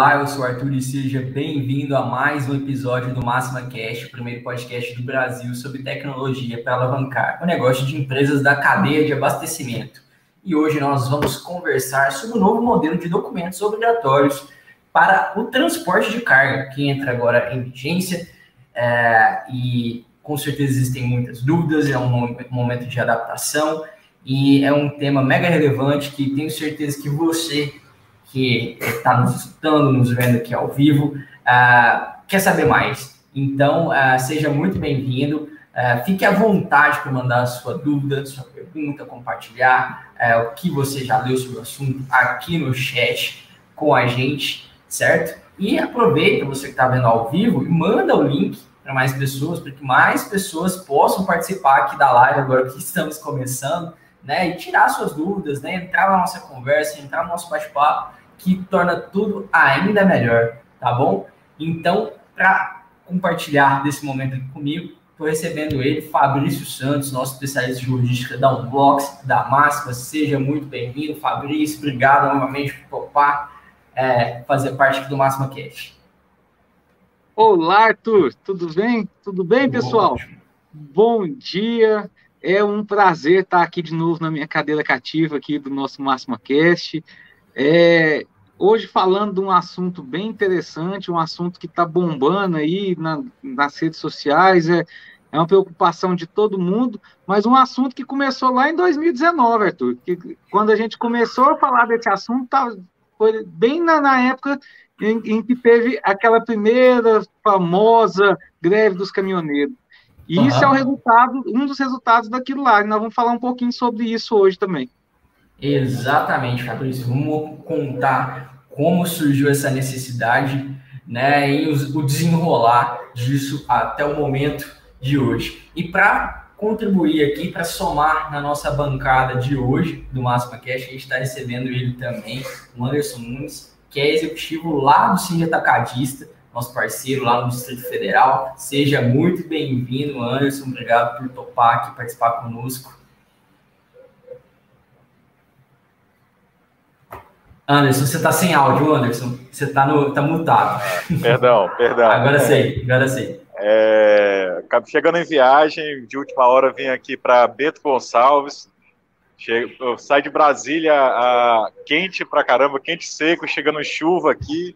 Olá, eu sou o Arthur e seja bem-vindo a mais um episódio do Máxima Cast, o primeiro podcast do Brasil sobre tecnologia para alavancar o negócio de empresas da cadeia de abastecimento. E hoje nós vamos conversar sobre o novo modelo de documentos obrigatórios para o transporte de carga, que entra agora em vigência é, e com certeza existem muitas dúvidas, é um momento de adaptação e é um tema mega relevante que tenho certeza que você que está nos escutando, nos vendo aqui ao vivo, uh, quer saber mais. Então, uh, seja muito bem-vindo. Uh, fique à vontade para mandar a sua dúvida, sua pergunta, compartilhar o que você já leu sobre o assunto aqui no chat com a gente, certo? E aproveita você que está vendo ao vivo e manda o link para mais pessoas, para que mais pessoas possam participar aqui da live agora que estamos começando, né? E tirar suas dúvidas, né? Entrar na nossa conversa, entrar no nosso bate-papo que torna tudo ainda melhor, tá bom? Então, para compartilhar desse momento aqui comigo, estou recebendo ele, Fabrício Santos, nosso especialista de logística da Unbox, da Máxima. Seja muito bem-vindo, Fabrício. Obrigado novamente por topar é, fazer parte aqui do Máxima Cash. Olá, Arthur. Tudo bem? Tudo bem, pessoal? Bom dia. É um prazer estar aqui de novo na minha cadeira cativa aqui do nosso Máxima Cast. É, hoje falando de um assunto bem interessante, um assunto que está bombando aí na, nas redes sociais, é, é uma preocupação de todo mundo, mas um assunto que começou lá em 2019, Arthur, que quando a gente começou a falar desse assunto, tá, foi bem na, na época em, em, que teve aquela primeira famosa greve dos caminhoneiros. E uhum. isso é o resultado, um dos resultados daquilo lá, e nós vamos falar um pouquinho sobre isso hoje também. Exatamente, Fabrício. Vamos contar como surgiu essa necessidade, né, e o desenrolar disso até o momento de hoje. E para contribuir aqui, para somar na nossa bancada de hoje do Máxima Cash, a gente está recebendo ele também, o Anderson Nunes, que é executivo lá do Cine Atacadista, nosso parceiro lá no Distrito Federal. Seja muito bem-vindo, Anderson. Obrigado por topar aqui, participar conosco. Anderson, você está sem áudio, Anderson. Você está no, tá mutado. Perdão, perdão. agora sei, agora sei. É, chegando em viagem, de última hora vim aqui para Beto Gonçalves. Chego, eu saio de Brasília a, quente pra caramba, quente seco, chegando chuva aqui.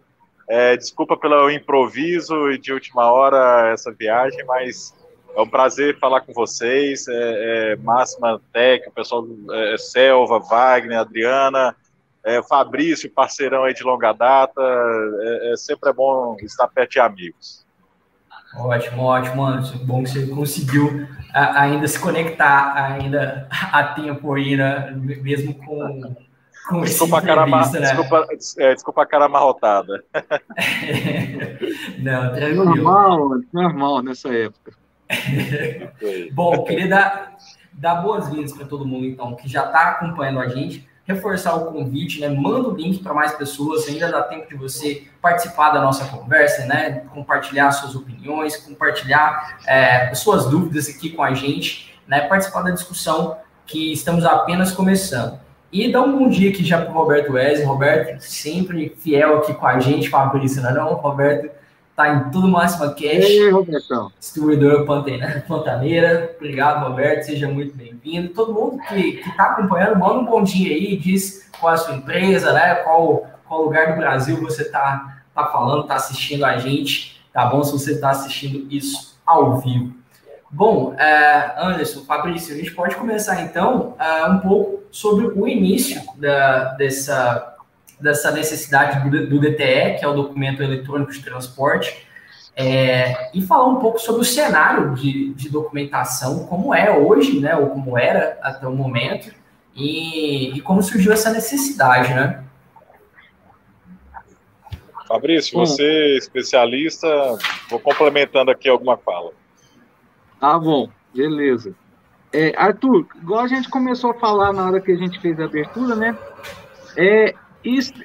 É, desculpa pelo improviso e de última hora essa viagem, mas é um prazer falar com vocês. É, é Máxima Tech, o pessoal é, Selva, Wagner, Adriana, é, Fabrício, parceirão aí de longa data, é, é, sempre é bom estar perto de amigos. Ótimo, ótimo, Anderson. Bom que você conseguiu a, ainda se conectar ainda a tempo aí, né? mesmo com, com desculpa, a cara né? desculpa, é, desculpa a cara amarrotada. Não, tranquilo. Normal, normal nessa época. Bom, queria dar, dar boas-vindas para todo mundo, então, que já está acompanhando a gente reforçar o convite, né? Manda o link para mais pessoas, ainda dá tempo de você participar da nossa conversa, né? Compartilhar suas opiniões, compartilhar é, suas dúvidas aqui com a gente, né? Participar da discussão que estamos apenas começando. E dá um bom dia aqui já para o Roberto Wesley. Roberto, sempre fiel aqui com a gente, Fabrício, não é não? Roberto, tá em tudo máxima cash. Ei, Robertão. Distribuidora Pantaneira. Obrigado, Roberto. Seja muito bem-vindo. Todo mundo que está acompanhando, manda um bom dia aí, diz qual é a sua empresa, né? Qual, qual lugar do Brasil você está tá falando, está assistindo a gente, tá bom? Se você está assistindo isso ao vivo. Bom, é, Anderson, Fabrício, a gente pode começar então é, um pouco sobre o início da, dessa dessa necessidade do, do DTE, que é o documento eletrônico de transporte, é, e falar um pouco sobre o cenário de, de, documentação, como é hoje, né, ou como era até o momento, e, e como surgiu essa necessidade, né? Fabrício, hum. você é especialista, vou complementando aqui alguma fala. Tá bom, beleza. É, Arthur, igual a gente começou a falar na hora que a gente fez a abertura, né? É,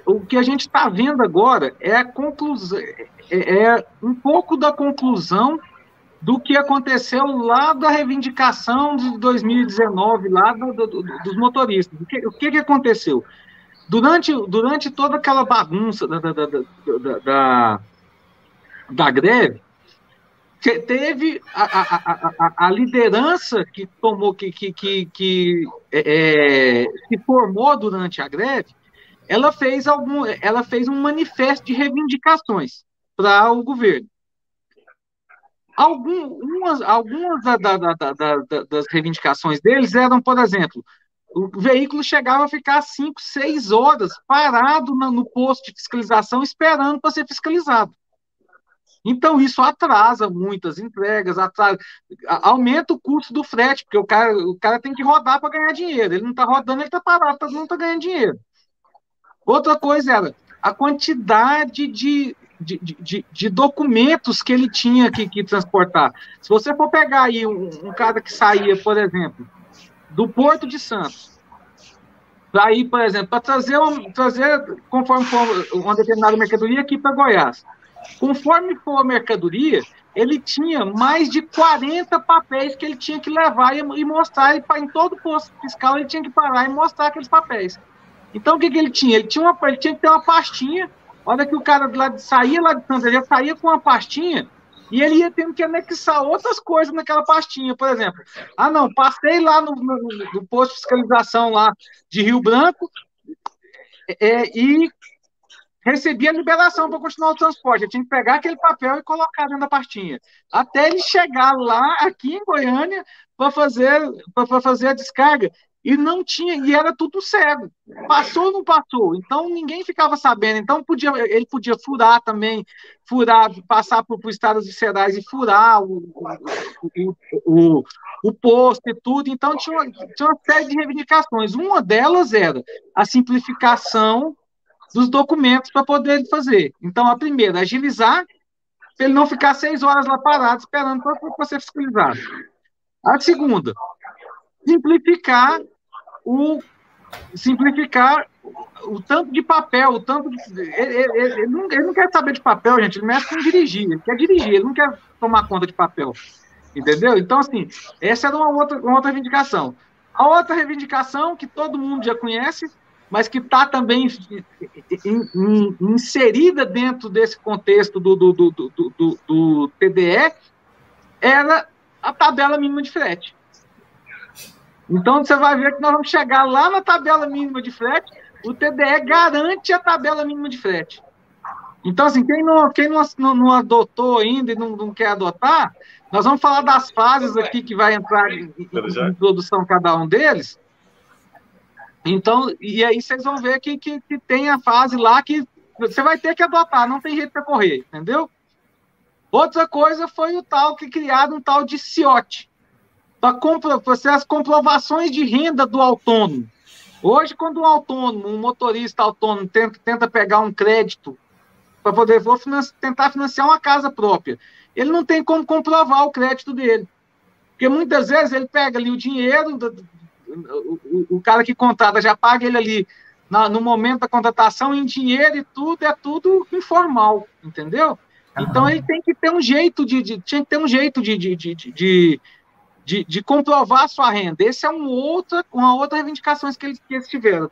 o que a gente está vendo agora é a conclusão, é, é, um pouco da conclusão do que aconteceu lá da reivindicação de 2019, lá do, do, dos motoristas. O que, o que, aconteceu? Durante, durante toda aquela bagunça da, da, da, da, da greve, teve a, a, a, a, liderança que tomou, que, que, que, que é, se formou durante a greve, ela fez algum, ela fez um manifesto de reivindicações para o governo. Algumas, algumas da, da, da, das reivindicações deles eram, por exemplo, o veículo chegava a ficar 5, 6 horas parado no posto de fiscalização esperando para ser fiscalizado. Então, isso atrasa muitas entregas, atrasa, aumenta o custo do frete, porque o cara, o cara tem que rodar para ganhar dinheiro. Ele não está rodando, ele está parado, todo mundo está ganhando dinheiro. Outra coisa era a quantidade de, de, de, de documentos que ele tinha que, que, transportar. Se você for pegar aí um, um cara que saía, por exemplo, do Porto de Santos, para ir, por exemplo, para trazer, um, trazer conforme for uma determinada mercadoria aqui para Goiás. Conforme for a mercadoria, ele tinha mais de 40 papéis que ele tinha que levar e, e mostrar. E, em todo posto fiscal, ele tinha que parar e mostrar aqueles papéis. Então, o que, que ele tinha? Ele tinha, uma, ele tinha que ter uma pastinha. Olha que o cara lá, saía lá de Santa ele saía com uma pastinha e ele ia tendo que anexar outras coisas naquela pastinha, por exemplo. Ah, não, passei lá no, no, no posto de fiscalização lá de Rio Branco é, e recebi a liberação para continuar o transporte. Eu tinha que pegar aquele papel e colocar dentro da pastinha. Até ele chegar lá, aqui em Goiânia, para fazer, fazer a descarga. E não tinha, e era tudo cego. Passou ou não passou? Então ninguém ficava sabendo. Então podia, ele podia furar também, furar, passar por, por estados viscerais e furar o, o, o, o posto e tudo. Então tinha uma, tinha uma série de reivindicações. Uma delas era a simplificação dos documentos para poder fazer. Então, a primeira, agilizar, para ele não ficar seis horas lá parado esperando para ser fiscalizado. A segunda, simplificar o simplificar o tanto de papel, o tanto de, ele, ele, ele, não, ele, não, quer saber de papel, gente, ele mexe com dirigir, ele quer dirigir, ele não quer tomar conta de papel, entendeu? Então, assim, essa era uma outra, uma outra reivindicação. A outra reivindicação, que todo mundo já conhece, mas que está também inserida dentro desse contexto do, do, do, do, do TDE, era a tabela mínima de frete. Então você vai ver que nós vamos chegar lá na tabela mínima de frete, o TDE garante a tabela mínima de frete. Então, assim, quem não, quem não, não, não adotou ainda e não, não, quer adotar, nós vamos falar das fases aqui que vai entrar em, em, em produção cada um deles. Então, e aí vocês vão ver que, que, que tem a fase lá que você vai ter que adotar, não tem jeito para correr, entendeu? Outra coisa foi o tal que criado um tal de CIOT, para fazer as comprovações de renda do autônomo. Hoje, quando um autônomo, um motorista autônomo, tenta, tenta pegar um crédito para poder vou tentar financiar uma casa própria, ele não tem como comprovar o crédito dele. Porque muitas vezes ele pega ali o dinheiro o, o cara que contrata já paga ele ali na, no momento da contratação em dinheiro e tudo, é tudo informal, entendeu? Então ele tem que ter um jeito de, de tinha que ter um jeito de, de, de, de, de, de comprovar a sua renda. Esse é um outra, uma outra reivindicação que eles, que eles tiveram.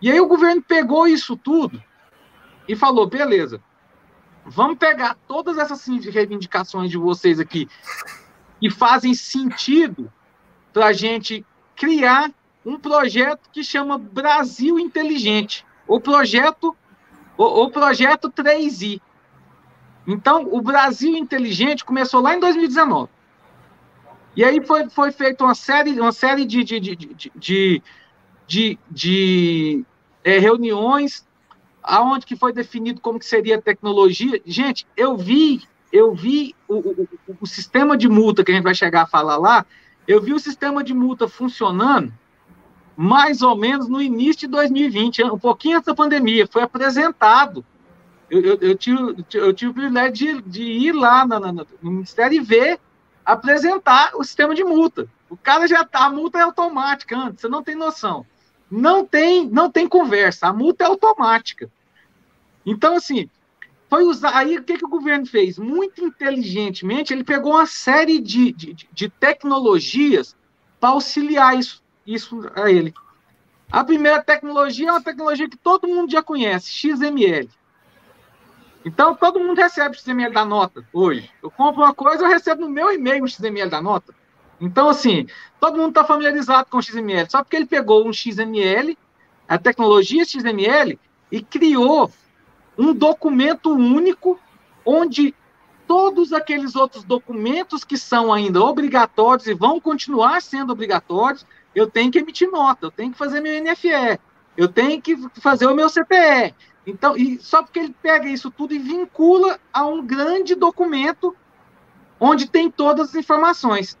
E aí o governo pegou isso tudo e falou, beleza, vamos pegar todas essas reivindicações de vocês aqui que fazem sentido para a gente criar um projeto que chama Brasil Inteligente, o projeto o, o projeto 3i. Então, o Brasil Inteligente começou lá em 2019. E aí foi, foi feita uma série, uma série de, de, de, de, de, de é, reuniões, aonde que foi definido como que seria a tecnologia. Gente, eu vi, eu vi o, o, o sistema de multa que a gente vai chegar a falar lá, eu vi o sistema de multa funcionando mais ou menos no início de 2020, um pouquinho antes da pandemia, foi apresentado. Eu, eu, eu tive, eu tive o privilégio de, de ir lá na, na, no Ministério e ver, apresentar o sistema de multa. O cara já tá, a multa é automática antes, você não tem noção. Não tem, não tem conversa, a multa é automática. Então, assim, foi usar. Aí o que, que o governo fez? Muito inteligentemente, ele pegou uma série de, de, de tecnologias para auxiliar isso, isso a ele. A primeira tecnologia é uma tecnologia que todo mundo já conhece, XML. Então, todo mundo recebe o XML da nota hoje. Eu compro uma coisa, eu recebo no meu e-mail o XML da nota. Então, assim, todo mundo está familiarizado com o XML. Só porque ele pegou um XML, a tecnologia XML, e criou um documento único onde todos aqueles outros documentos que são ainda obrigatórios e vão continuar sendo obrigatórios, eu tenho que emitir nota, eu tenho que fazer meu NFE, eu tenho que fazer o meu CPE. Então, e só porque ele pega isso tudo e vincula a um grande documento onde tem todas as informações.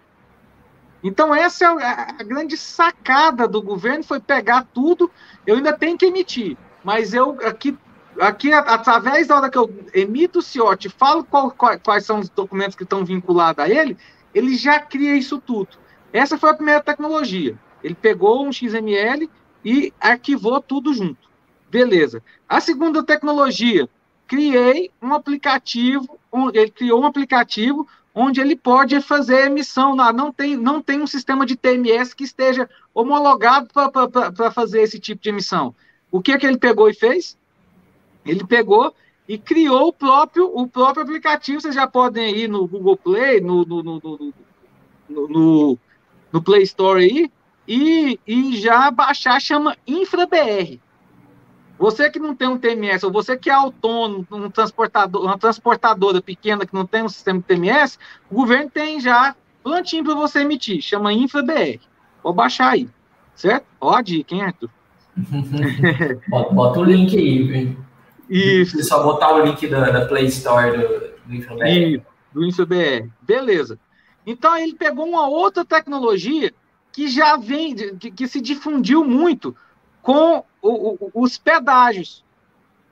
Então, essa é a, grande sacada do governo, foi pegar tudo, eu ainda tenho que emitir, mas eu aqui aqui, através da hora que eu emito o CIOT, falo qual, qual, quais são os documentos que estão vinculados a ele, ele já cria isso tudo. Essa foi a primeira tecnologia. Ele pegou um XML e arquivou tudo junto. Beleza. A segunda tecnologia, criei um aplicativo, ele criou um aplicativo onde ele pode fazer emissão. Não, tem, não tem um sistema de TMS que esteja homologado para fazer esse tipo de emissão. O que, que ele pegou e fez? Ele pegou e criou o próprio, o próprio aplicativo. Vocês já podem ir no Google Play, no, no, no, no, no Play Store aí, e, e já baixar, chama InfraBR. Você que não tem um TMS, ou você que é autônomo, um transportador, uma transportadora pequena que não tem um sistema de TMS, o governo tem já plantinho para você emitir, chama InfraBR. Vou baixar aí, certo? Ó a dica, hein, Arthur? bota, bota o link aí, viu? Isso. só botar o link da, da Play Store do, do. Isso, do InfoBR. Beleza. Então ele pegou uma outra tecnologia que já vem, que, que se difundiu muito com o, o, os pedágios,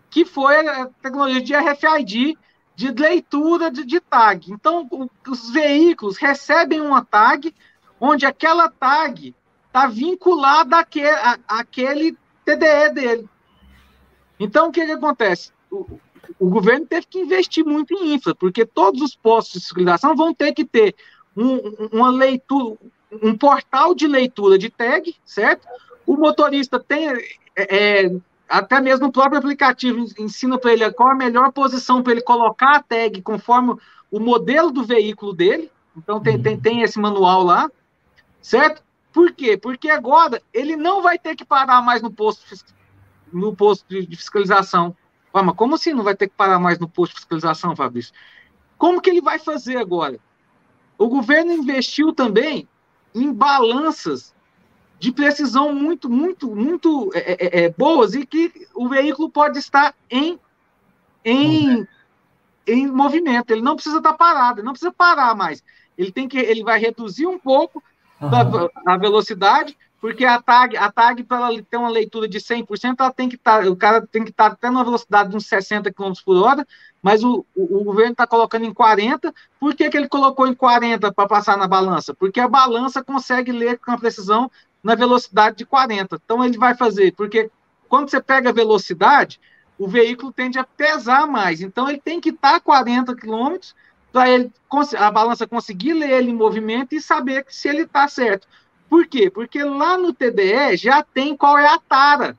que foi a tecnologia de RFID, de leitura de, de tag. Então, o, os veículos recebem uma tag, onde aquela tag está vinculada àquele, à, TDE dele. Então, o que, que acontece? O, o, governo teve que investir muito em infra, porque todos os postos de fiscalização vão ter que ter um, uma leitura, um portal de leitura de tag, certo? O motorista tem, é, é até mesmo o próprio aplicativo ensina para ele qual a melhor posição para ele colocar a tag conforme o modelo do veículo dele. Então, tem, tem, tem esse manual lá, certo? Por quê? Porque agora ele não vai ter que parar mais no posto no posto de, fiscalização. Ah, mas como assim não vai ter que parar mais no posto de fiscalização, Fabrício? Como que ele vai fazer agora? O governo investiu também em balanças de precisão muito, muito, muito é, é, é, boas e que o veículo pode estar em, em, em movimento. Ele não precisa estar parado, ele não precisa parar mais. Ele tem que, ele vai reduzir um pouco uhum. a velocidade porque a tag, a tag para ela ter uma leitura de 100%, ela tem que estar, tá, o cara tem que estar tá até numa velocidade de uns 60 km por hora, mas o, o, o governo está colocando em 40. Por que, que ele colocou em 40 para passar na balança? Porque a balança consegue ler com a precisão na velocidade de 40. Então ele vai fazer, porque quando você pega a velocidade, o veículo tende a pesar mais. Então ele tem que estar tá 40 km para ele a balança conseguir ler ele em movimento e saber se ele está certo. Por quê? Porque lá no TDE já tem qual é a tara.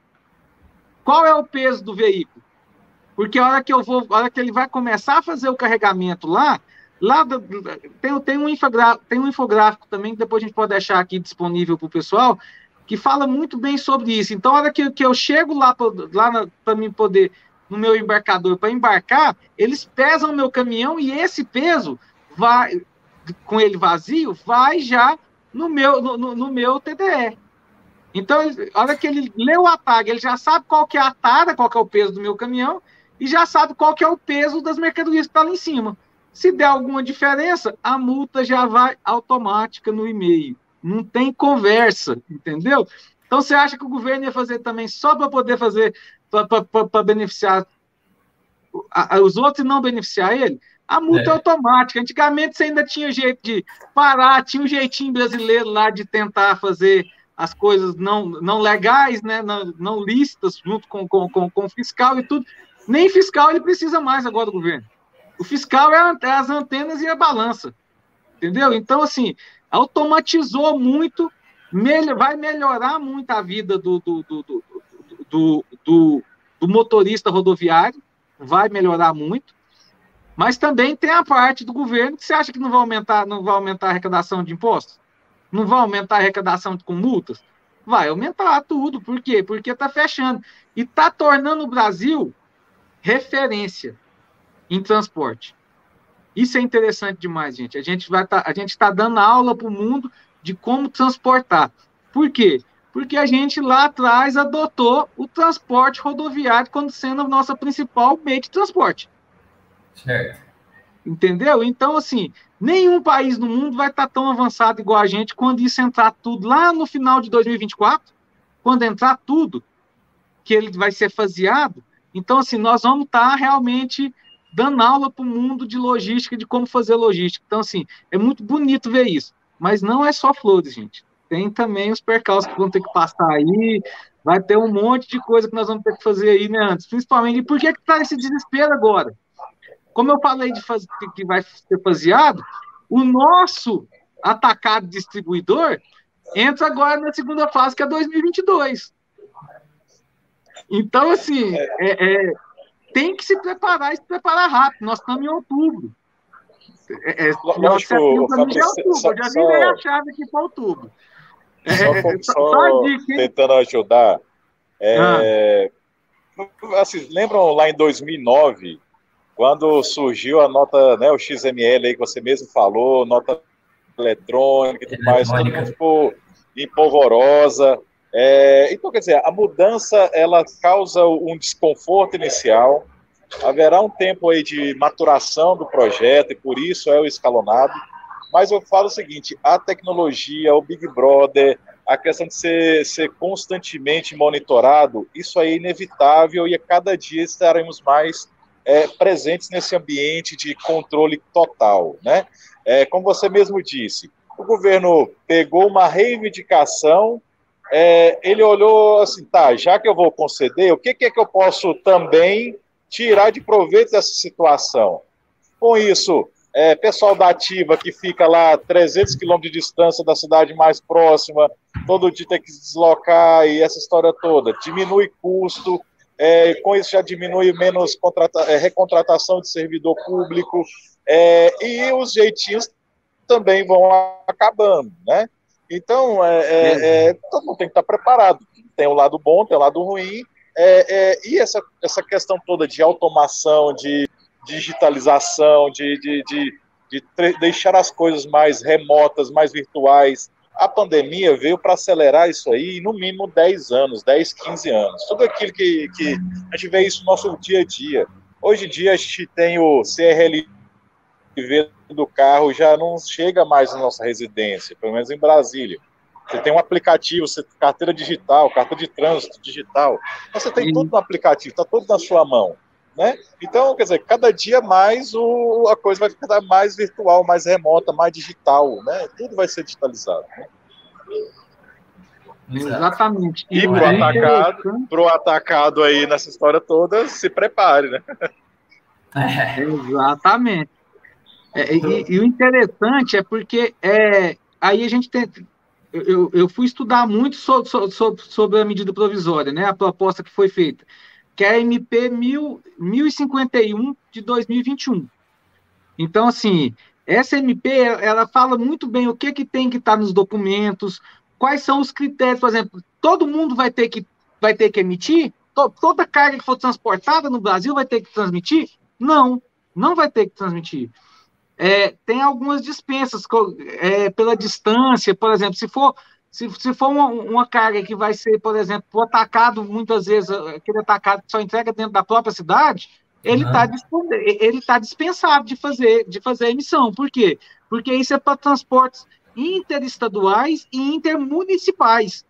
Qual é o peso do veículo? Porque a hora que eu vou, a hora que ele vai começar a fazer o carregamento lá, lá tem, tem, um, infográfico, tem um infográfico também que depois a gente pode deixar aqui disponível para o pessoal, que fala muito bem sobre isso. Então, a hora que, que eu chego lá para mim poder, no meu embarcador, para embarcar, eles pesam o meu caminhão e esse peso vai, com ele vazio, vai já no meu, no, no meu TDE. Então, a hora que ele leu a tag, ele já sabe qual que é a tara, qual que é o peso do meu caminhão, e já sabe qual que é o peso das mercadorias que está lá em cima. Se der alguma diferença, a multa já vai automática no e-mail. Não tem conversa, entendeu? Então, você acha que o governo ia fazer também só para poder fazer, para beneficiar os outros e não beneficiar ele? A multa é. é. automática. Antigamente você ainda tinha jeito de parar, tinha um jeitinho brasileiro lá de tentar fazer as coisas não, não legais, né, não, não lícitas, junto com, com, com, com o fiscal e tudo. Nem fiscal ele precisa mais agora do governo. O fiscal é, as antenas e a balança. Entendeu? Então, assim, automatizou muito vai melhorar muito a vida do, do, do, do, do, do motorista rodoviário, vai melhorar muito. Mas também tem a parte do governo que você acha que não vai aumentar, não vai aumentar a arrecadação de impostos? Não vai aumentar a arrecadação com multas? Vai aumentar tudo. Por quê? Porque está fechando. E está tornando o Brasil referência em transporte. Isso é interessante demais, gente. A gente vai tá, a gente está dando aula para o mundo de como transportar. Por quê? Porque a gente lá atrás adotou o transporte rodoviário como sendo a nossa principal meio de transporte. Certo. Entendeu? Então, assim, nenhum país no mundo vai estar tá tão avançado igual a gente quando isso entrar tudo lá no final de 2024, quando entrar tudo, que ele vai ser faseado. Então, assim, nós vamos estar tá realmente dando aula para o mundo de logística, de como fazer logística. Então, assim, é muito bonito ver isso. Mas não é só flores, gente. Tem também os percalços que vão ter que passar aí, vai ter um monte de coisa que nós vamos ter que fazer aí, né, antes. Principalmente, e por que está esse desespero agora? Como eu falei de fazer, que vai ser faseado, o nosso atacado distribuidor entra agora na segunda fase, que é 2022. Então, assim, é, é, tem que se preparar e se preparar rápido. Nós estamos em outubro. É, é, Lógico, Fabrício, outubro. Só, eu já vi só, a chave aqui para outubro. É, só, é, só, só dica, tentando ajudar. É, ah. assim, lembram lá em 2009, quando surgiu a nota, né, o XML aí que você mesmo falou, nota eletrônica e tudo mais, todo mundo ficou empolvorosa. É, então, quer dizer, a mudança ela causa um desconforto inicial, haverá um tempo aí de maturação do projeto e por isso é o escalonado. Mas eu falo o seguinte: a tecnologia, o Big Brother, a questão de ser, ser constantemente monitorado, isso aí é inevitável e a cada dia estaremos mais é, presentes nesse ambiente de controle total, né? É, como você mesmo disse, o governo pegou uma reivindicação é, ele olhou assim, tá, já que eu vou conceder, o que, que é que eu posso também tirar de proveito dessa situação? Com isso, é, pessoal da ativa que fica lá 300 quilômetros de distância da cidade mais próxima, todo dia tem que se deslocar e essa história toda, diminui custo, é, com isso já diminui menos é, recontratação de servidor público, é, e os jeitinhos também vão acabando, né? Então, é, é, é, todo mundo tem que estar preparado. Tem o lado bom, tem o lado ruim. É, é, e essa, essa questão toda de automação, de digitalização, de, de, de, de deixar as coisas mais remotas, mais virtuais. A pandemia veio para acelerar isso aí no mínimo 10 anos, 10, 15 anos. Tudo aquilo que, que a gente vê isso no nosso dia a dia. Hoje em dia a gente tem o CRL do carro já não chega mais na nossa residência, pelo menos em Brasília. Você tem um aplicativo, você carteira digital, carta de trânsito digital. Você tem tudo no aplicativo, está tudo na sua mão. Né? Então, quer dizer, cada dia mais o, a coisa vai ficar mais virtual, mais remota, mais digital, né? Tudo vai ser digitalizado. Né? Exatamente. E, para o atacado, pro atacado aí nessa história toda, se prepare, né? É. Exatamente. É, e, e, o interessante é porque é, aí a gente tem. Eu, eu fui estudar muito sobre, sobre, sobre a medida provisória, né, a proposta que foi feita, que é a MP 1000, 1051 de 2021. Então, assim, essa MP ela fala muito bem o que, que tem que estar nos documentos, quais são os critérios, por exemplo, todo mundo vai ter que, vai ter que emitir? Toda carga que for transportada no Brasil vai ter que transmitir? Não, não vai ter que transmitir é, tem algumas dispensas é, pela distância, por exemplo, se for se, se for uma, uma, carga que vai ser, por exemplo, o atacado, muitas vezes, aquele atacado que só entrega dentro da própria cidade, ele está ele tá dispensado de fazer, de fazer a emissão. Por quê? Porque isso é para transportes interestaduais e intermunicipais.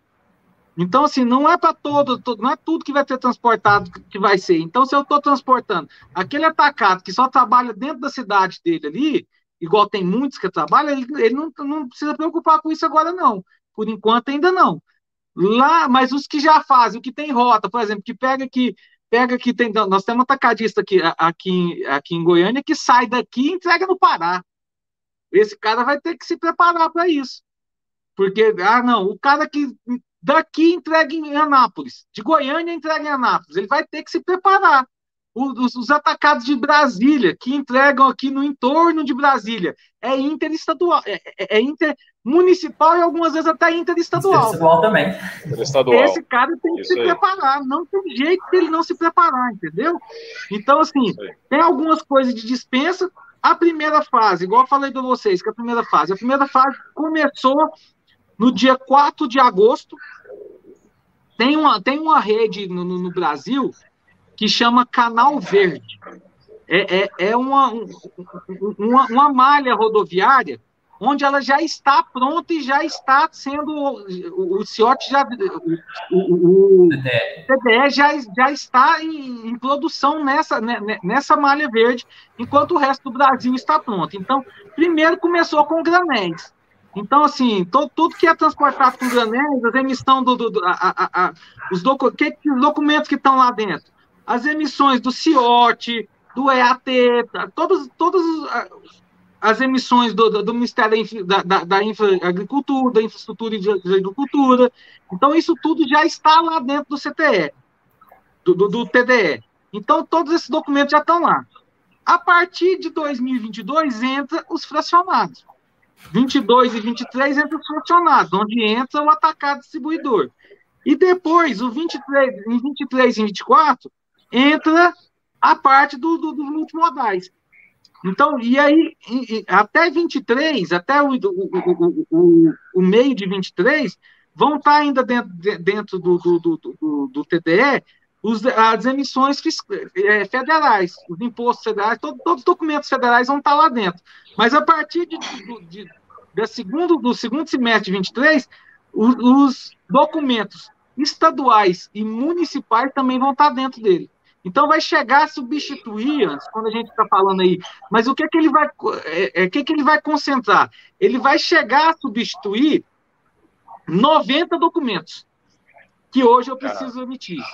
Então, assim, não é para todo, não é tudo que vai ser transportado que vai ser. Então, se eu estou transportando aquele atacado que só trabalha dentro da cidade dele ali, igual tem muitos que trabalham, ele, ele não, não precisa preocupar com isso agora, não. Por enquanto, ainda não. Lá, mas os que já fazem, o que tem rota, por exemplo, que pega aqui, pega que tem, nós temos um atacadista aqui, aqui, aqui em Goiânia que sai daqui e entrega no Pará. Esse cara vai ter que se preparar para isso. Porque, ah, não, o cara que daqui entrega em Anápolis, de Goiânia entrega em Anápolis, ele vai ter que se preparar. Os, os, atacados de Brasília, que entregam aqui no entorno de Brasília, é interestadual, é, é, é intermunicipal e algumas vezes até interestadual. Interestadual também. Interestadual. Esse cara tem que Isso se aí. preparar, não tem jeito dele não se preparar, entendeu? Então, assim, tem algumas coisas de dispensa. A primeira fase, igual eu falei para vocês, que a primeira fase, a primeira fase começou no dia 4 de agosto. Tem uma, tem uma rede no, no Brasil que chama Canal Verde. É, é, é uma, uma, uma malha rodoviária onde ela já está pronta e já está sendo o, CIOT já o, o, o TDE já, já está em, em, produção nessa, né, né, nessa malha verde, enquanto o resto do Brasil está pronto. Então, primeiro começou com granéis. Então, assim, to, tudo que é transportado com granéis, as emissões do, do, do a, a, a, os, docu, que, os documentos que estão lá dentro, as emissões do CIOT, do EAT, todas, todas as emissões do, do Ministério da, da, da Agricultura, da Infraestrutura e de, de Agricultura. Então, isso tudo já está lá dentro do CTE, do, do, do TDE. Então, todos esses documentos já estão lá. A partir de 2022, entra os fracionados. 22 e 23 entra os fracionados, onde entra o atacado distribuidor. E depois, o 23, em 23 e 24, entra a parte do, do, dos multimodais. Então, e aí, até 23, até o, o, o, o, meio de 23, vão estar ainda dentro, dentro do, do, do, do TDE os, as emissões é, federais, os impostos federais, todo, todos os documentos federais vão estar lá dentro. Mas a partir de, de, de segundo, do segundo semestre de 23, os, os documentos estaduais e municipais também vão estar dentro dele. Então vai chegar a substituir, quando a gente está falando aí, mas o que é que ele vai, é, é, que é que ele vai concentrar? Ele vai chegar a substituir 90 documentos que hoje eu preciso emitir.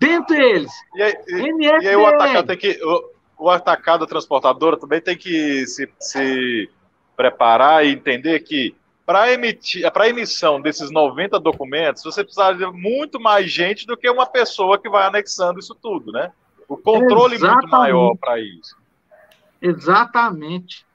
Dentre eles, e aí, e, e aí o atacado tem que o, o atacado transportadora também tem que se, se preparar e entender que para emitir, para emissão desses 90 documentos, você precisa de muito mais gente do que uma pessoa que vai anexando isso tudo, né? O controle Exatamente. muito maior para isso. Exatamente.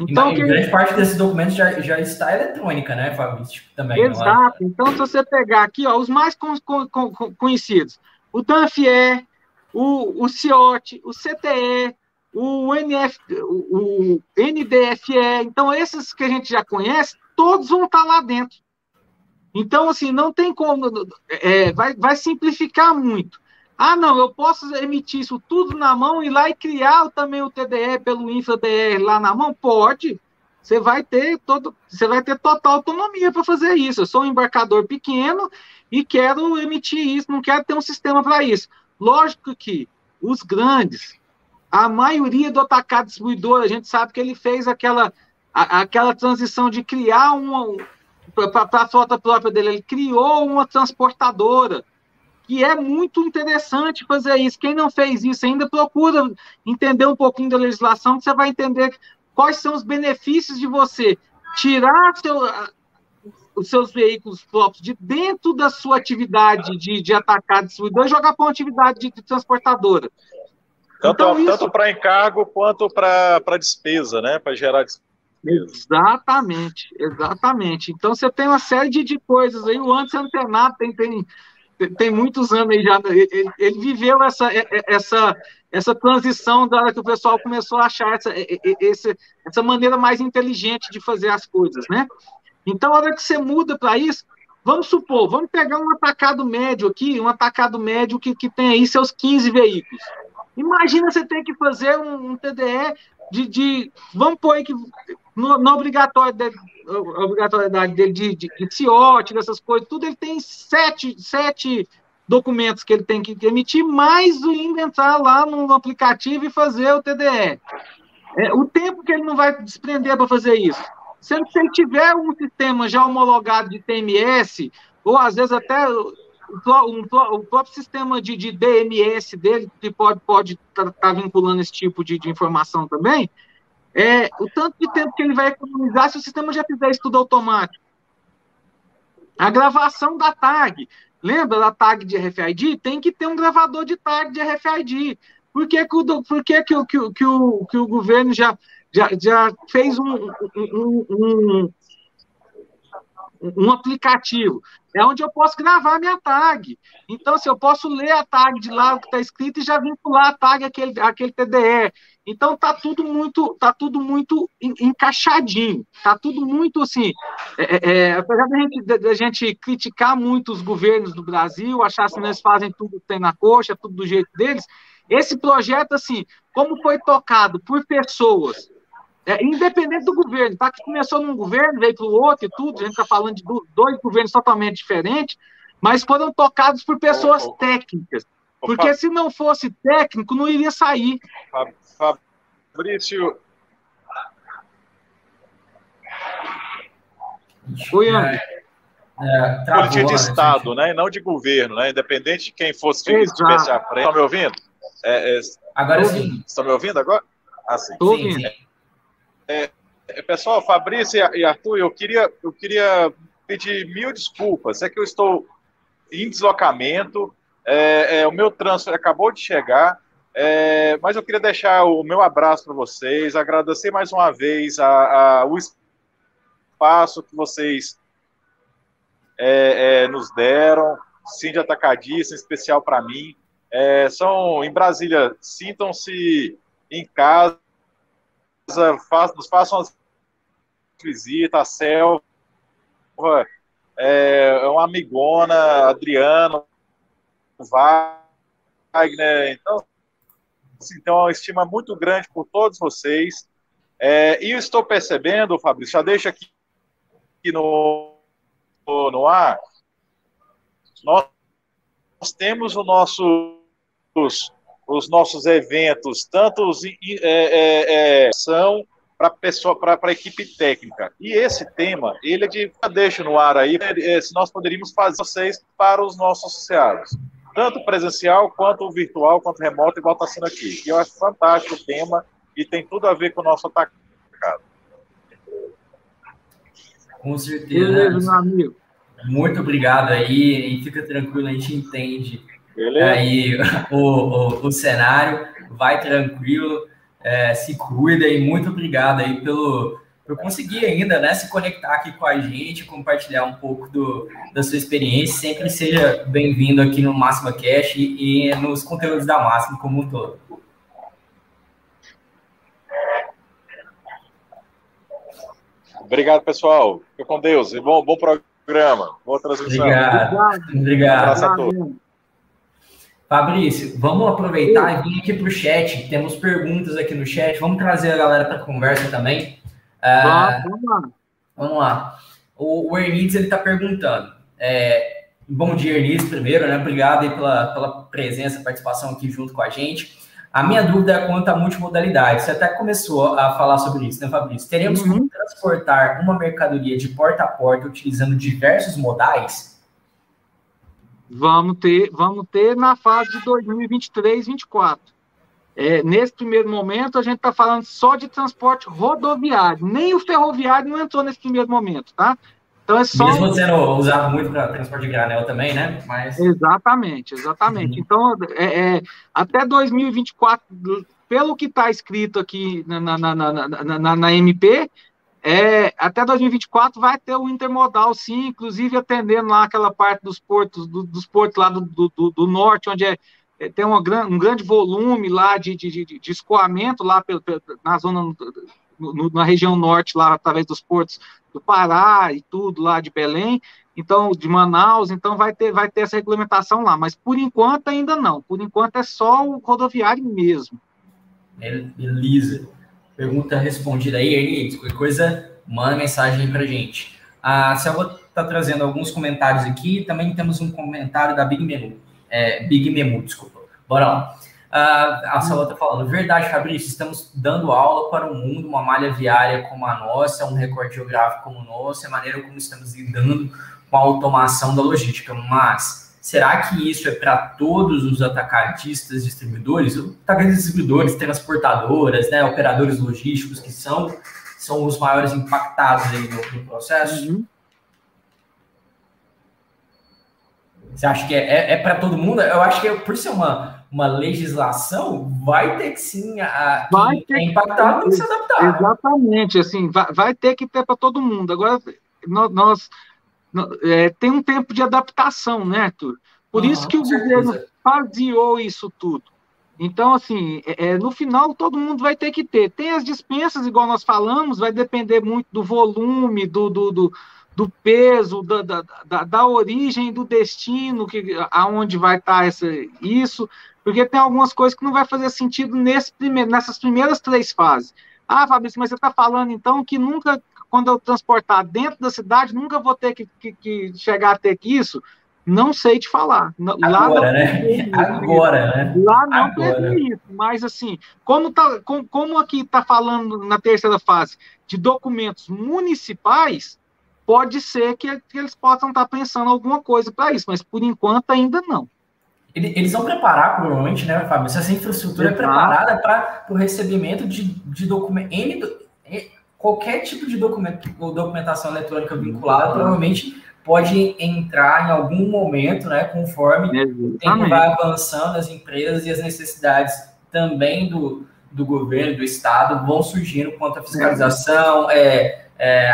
Então, e, que... grande parte desses documentos já, já está eletrônica, né, Fábio? Tipo, também, é? Exato. Então, se você pegar aqui, ó, os mais con con con conhecidos, o TANFIE, o, o CIOT, o CTE, o, NF, o, o NDFE, então esses que a gente já conhece, todos vão estar lá dentro. Então, assim, não tem como, é, vai, vai simplificar muito. Ah, não, eu posso emitir isso tudo na mão e lá e criar também o TDE pelo InfraDR lá na mão? Pode. Você vai ter todo, você vai ter total autonomia para fazer isso. Eu sou um embarcador pequeno e quero emitir isso, não quero ter um sistema para isso. Lógico que os grandes, a maioria do atacado distribuidor, a gente sabe que ele fez aquela, a, aquela transição de criar uma. Para a frota própria dele, ele criou uma transportadora, que é muito interessante fazer isso. Quem não fez isso ainda procura entender um pouquinho da legislação, que você vai entender quais são os benefícios de você tirar seu, os seus veículos próprios de dentro da sua atividade de, de atacado distribuidor e jogar para uma atividade de, de transportadora. Tanto, então, tanto para encargo quanto para despesa, né? Para gerar despesa. Exatamente, exatamente. Então você tem uma série de, de coisas aí. O antes antenado tem, tem, tem muitos anos aí já. Ele, ele, viveu essa, essa, essa transição da hora que o pessoal começou a achar essa, essa, essa maneira mais inteligente de fazer as coisas, né? Então, a hora que você muda para isso, vamos supor, vamos pegar um atacado médio aqui, um atacado médio que, que tem aí seus 15 veículos. Imagina você ter que fazer um, um TDE de, de, Vamos pôr aí que na obrigatoriedade, obrigatoriedade dele de, de, de CIOT, dessas coisas, tudo, ele tem sete, sete documentos que ele tem que emitir, mais o entrar lá no aplicativo e fazer o TDE. É, o tempo que ele não vai desprender para fazer isso. Sendo que se ele tiver um sistema já homologado de TMS, ou às vezes até o, próprio sistema de, de, DMS dele, que pode estar pode tá, tá vinculando esse tipo de, de, informação também, é, o tanto de tempo que ele vai economizar se o sistema já fizer isso tudo automático. A gravação da tag. Lembra da tag de RFID? Tem que ter um gravador de tag de RFID. Por que, que, o, por que, que, o, que, que, o, que o governo já, já, já fez um, um, um, um aplicativo? É onde eu posso gravar minha tag. Então, se eu posso ler a tag de lá, o que está escrito, e já vincular a tag àquele, àquele TDE. Então tá tudo muito, tá tudo muito encaixadinho, tá tudo muito assim. É, é, é apesar da gente, da gente criticar muito os governos do Brasil, achar que eles fazem tudo que tem na coxa, tudo do jeito deles, esse projeto, assim, como foi tocado por pessoas, é, independente do governo, tá? Que começou num governo, veio para o outro e tudo, a gente está falando de dois governos totalmente diferentes, mas foram tocados por pessoas técnicas. Porque se não fosse técnico, não iria sair. Fabrício. Oi, André. É, travou, Política de né, Estado, né? E não de governo, né? Independente de quem fosse que estivesse à frente. Estão me ouvindo? É, é, agora sim. Estão me ouvindo agora? Ah, sim. Estou ouvindo. É, é, pessoal, Fabrício e Arthur, eu queria, eu queria pedir mil desculpas. É que eu estou em deslocamento, é, é, o meu transfer acabou de chegar, é, mas eu queria deixar o meu abraço para vocês, agradecer mais uma vez a, a, o espaço que vocês é, é, nos deram, de atacadista, em especial para mim. É, são em Brasília, sintam-se em casa, nos façam as visitas, a Selva, é uma amigona, Adriano, Wagner, então, assim, tem uma estima muito grande por todos vocês. É, e eu estou percebendo, Fabrício, já deixa aqui no, no ar, nós, nós temos o nosso, os, os nossos eventos, tanto os, é, é, é, são para a equipe técnica. E esse tema, ele é de deixa no ar aí, é, se nós poderíamos fazer vocês para os nossos associados tanto presencial quanto virtual, quanto remoto, igual está sendo aqui. E eu acho fantástico o tema e tem tudo a ver com o nosso atacado. Com certeza. Beleza, meu amigo. Muito obrigado aí, e fica tranquilo, a gente entende Beleza. aí o, o, o cenário, vai tranquilo, é, se cuida e muito obrigado aí pelo, eu consegui ainda, né, se conectar aqui com a gente, compartilhar um pouco do, da sua experiência. Sempre seja bem-vindo aqui no Máxima Cash e, e nos conteúdos da Máxima como um todo. Obrigado, pessoal. Fique com Deus. E bom, bom programa. Boa transmissão. Obrigado. Obrigado. Um abraço a todos. Fabrício, vamos aproveitar e vir aqui para o chat. Temos perguntas aqui no chat. Vamos trazer a galera para a conversa também. Ah, vamos lá. Vamos lá. O, o Ernitz, ele está perguntando. É, bom dia, Ernitz, primeiro, né? Obrigado aí pela, pela presença, participação aqui junto com a gente. A minha dúvida é quanto à multimodalidade. Você até começou a falar sobre isso, né, Fabrício? Teremos uhum. como transportar uma mercadoria de porta a porta utilizando diversos modais? Vamos ter, vamos ter na fase de 2023, 2024. É, nesse primeiro momento, a gente está falando só de transporte rodoviário. Nem o ferroviário não entrou nesse primeiro momento, tá? Então é só. Mesmo sendo usado muito para transporte de granel também, né? Mas... Exatamente, exatamente. Uhum. Então, é, é, até 2024, pelo que está escrito aqui na, na, na, na, na MP, é, até 2024 vai ter o intermodal, sim, inclusive atendendo lá aquela parte dos portos, do, dos portos lá do, do, do norte, onde é, tem uma, um grande volume lá de, de, de, escoamento lá pelo, na zona, no, na região norte, lá através dos portos do Pará e tudo lá de Belém, então de Manaus, então vai ter, vai ter essa regulamentação lá, mas por enquanto ainda não, por enquanto é só o rodoviário mesmo. Beleza. Pergunta respondida aí, Ernie, qualquer coisa, manda mensagem pra gente. A Selva está trazendo alguns comentários aqui, também temos um comentário da Big Menu é, Big Memu, desculpa. Bora lá. Uh, a Salva está falando, verdade, Fabrício, estamos dando aula para o mundo, uma malha viária como a nossa, um recorde geográfico como o nosso, a maneira como estamos lidando com a automação da logística, mas Será que isso é para todos os atacadistas, distribuidores, atacadistas, distribuidores, transportadoras, né, operadores logísticos, que são, são os maiores impactados aí no, no processo? Uhum. Você acha que é, é, é para todo mundo? Eu acho que é, por ser uma, uma legislação, vai ter que sim, a, vai ter é impactado tem que se adaptar. Exatamente, assim, vai, vai ter que ter para todo mundo. Agora, nós, é, tem um tempo de adaptação, né, Arthur? Por isso que o governo faziou isso tudo. Então, assim, é, é, no final todo mundo vai ter que ter. Tem as dispensas, igual nós falamos, vai depender muito do volume, do, do, do, do peso, da, da, da, da, origem, do destino, que, aonde vai estar tá essa, isso, porque tem algumas coisas que não vai fazer sentido nesse primeiro, nessas primeiras três fases. Ah, Fabrício, mas você está falando então que nunca quando eu transportar dentro da cidade, nunca vou ter que, que, que chegar a ter isso. Não sei te falar. Lá Agora, né? Agora, né? Lá não Agora. isso. Mas, assim, como, tá, como, como aqui está falando na terceira fase de documentos municipais, pode ser que, que eles possam estar tá pensando alguma coisa para isso, mas por enquanto ainda não. Eles vão preparar, provavelmente, né, Fábio? Se essa infraestrutura Exato. é preparada para o recebimento de, de documentos qualquer tipo de documento ou documentação eletrônica vinculada provavelmente pode entrar em algum momento, né, conforme Exatamente. o tempo vai avançando, as empresas e as necessidades também do, do governo, do Estado, vão surgindo quanto à fiscalização, é, é,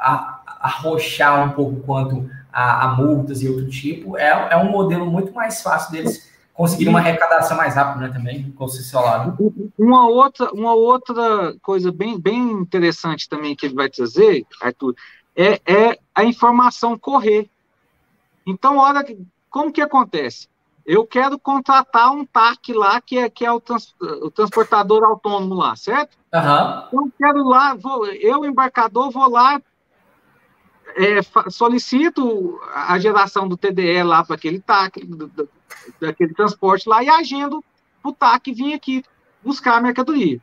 a, arrochar um pouco quanto a, a, multas e outro tipo. É, é um modelo muito mais fácil deles conseguir uma arrecadação mais rápida, né, também, concessionado. Uma outra, uma outra coisa bem, bem interessante também que ele vai trazer, Arthur, é, é a informação correr. Então, olha, como que acontece? Eu quero contratar um TAC lá, que é, que é o, trans, o transportador autônomo lá, certo? Uhum. Então, quero lá, vou, eu, embarcador, vou lá, é, solicito a geração do TDE lá para aquele TAC, do, do, daquele transporte lá, e agendo o TAC vir aqui buscar a mercadoria.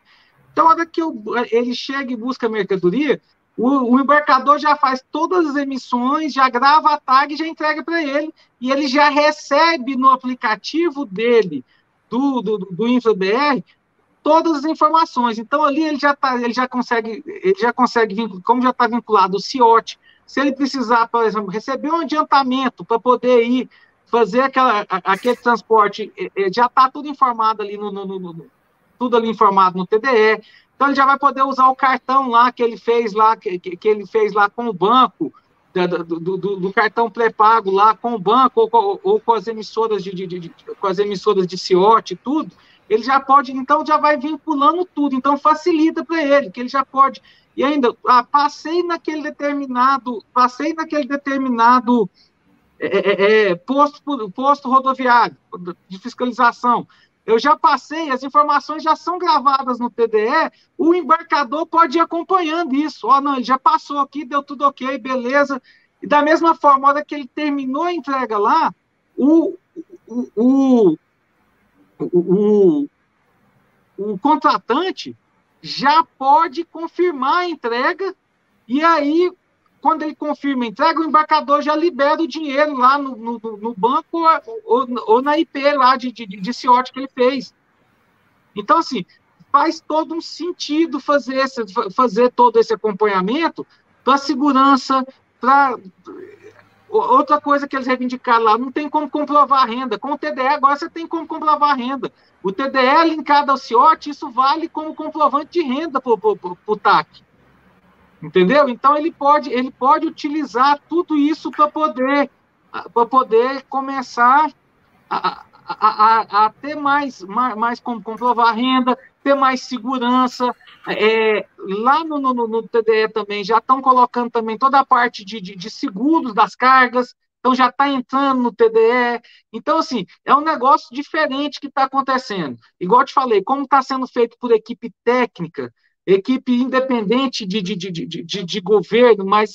Então, a hora que eu, ele chega e busca a mercadoria, o, o, embarcador já faz todas as emissões, já grava a tag e já entrega para ele, e ele já recebe no aplicativo dele, do, do, do InfraBR, todas as informações. Então, ali ele já, tá, ele já consegue, ele já consegue, como já está vinculado o CIOT, se ele precisar, por exemplo, receber um adiantamento para poder ir fazer aquela, aquele transporte, já está tudo informado ali no, no, no, tudo ali informado no TDE. Então ele já vai poder usar o cartão lá que ele fez lá, que, que ele fez lá com o banco, do, do, do cartão pré-pago lá com o banco ou, ou, com as emissoras de, de, de, com as emissoras de CIOT tudo, ele já pode, então já vai vinculando tudo, então facilita para ele, que ele já pode. E ainda, ah, passei naquele determinado, passei naquele determinado é, é, é, é posto, posto rodoviário de fiscalização. Eu já passei, as informações já são gravadas no TDE, o embarcador pode ir acompanhando isso. Ó, oh, não, ele já passou aqui, deu tudo ok, beleza. E da mesma forma, a hora que ele terminou a entrega lá, o, o, o, o, o contratante já pode confirmar a entrega, e aí, quando ele confirma a entrega, o embarcador já libera o dinheiro lá no, no, no banco ou, ou, na IP lá de, de, de CIOT que ele fez. Então, assim, faz todo um sentido fazer, esse, fazer todo esse acompanhamento para segurança, para Outra coisa que eles reivindicaram lá, não tem como comprovar a renda. Com o TDE, agora você tem como comprovar a renda. O TDE linkado ao CIOT, isso vale como comprovante de renda para o TAC. Entendeu? Então ele pode, ele pode utilizar tudo isso para poder, poder começar a, a, a, a, ter mais, mais, mais como comprovar renda, ter mais segurança. É, lá no, no, no, TDE também já estão colocando também toda a parte de, de, de seguros das cargas, então já está entrando no TDE. Então, assim, é um negócio diferente que está acontecendo. Igual eu te falei, como está sendo feito por equipe técnica, equipe independente de, de, de, de, de governo, mas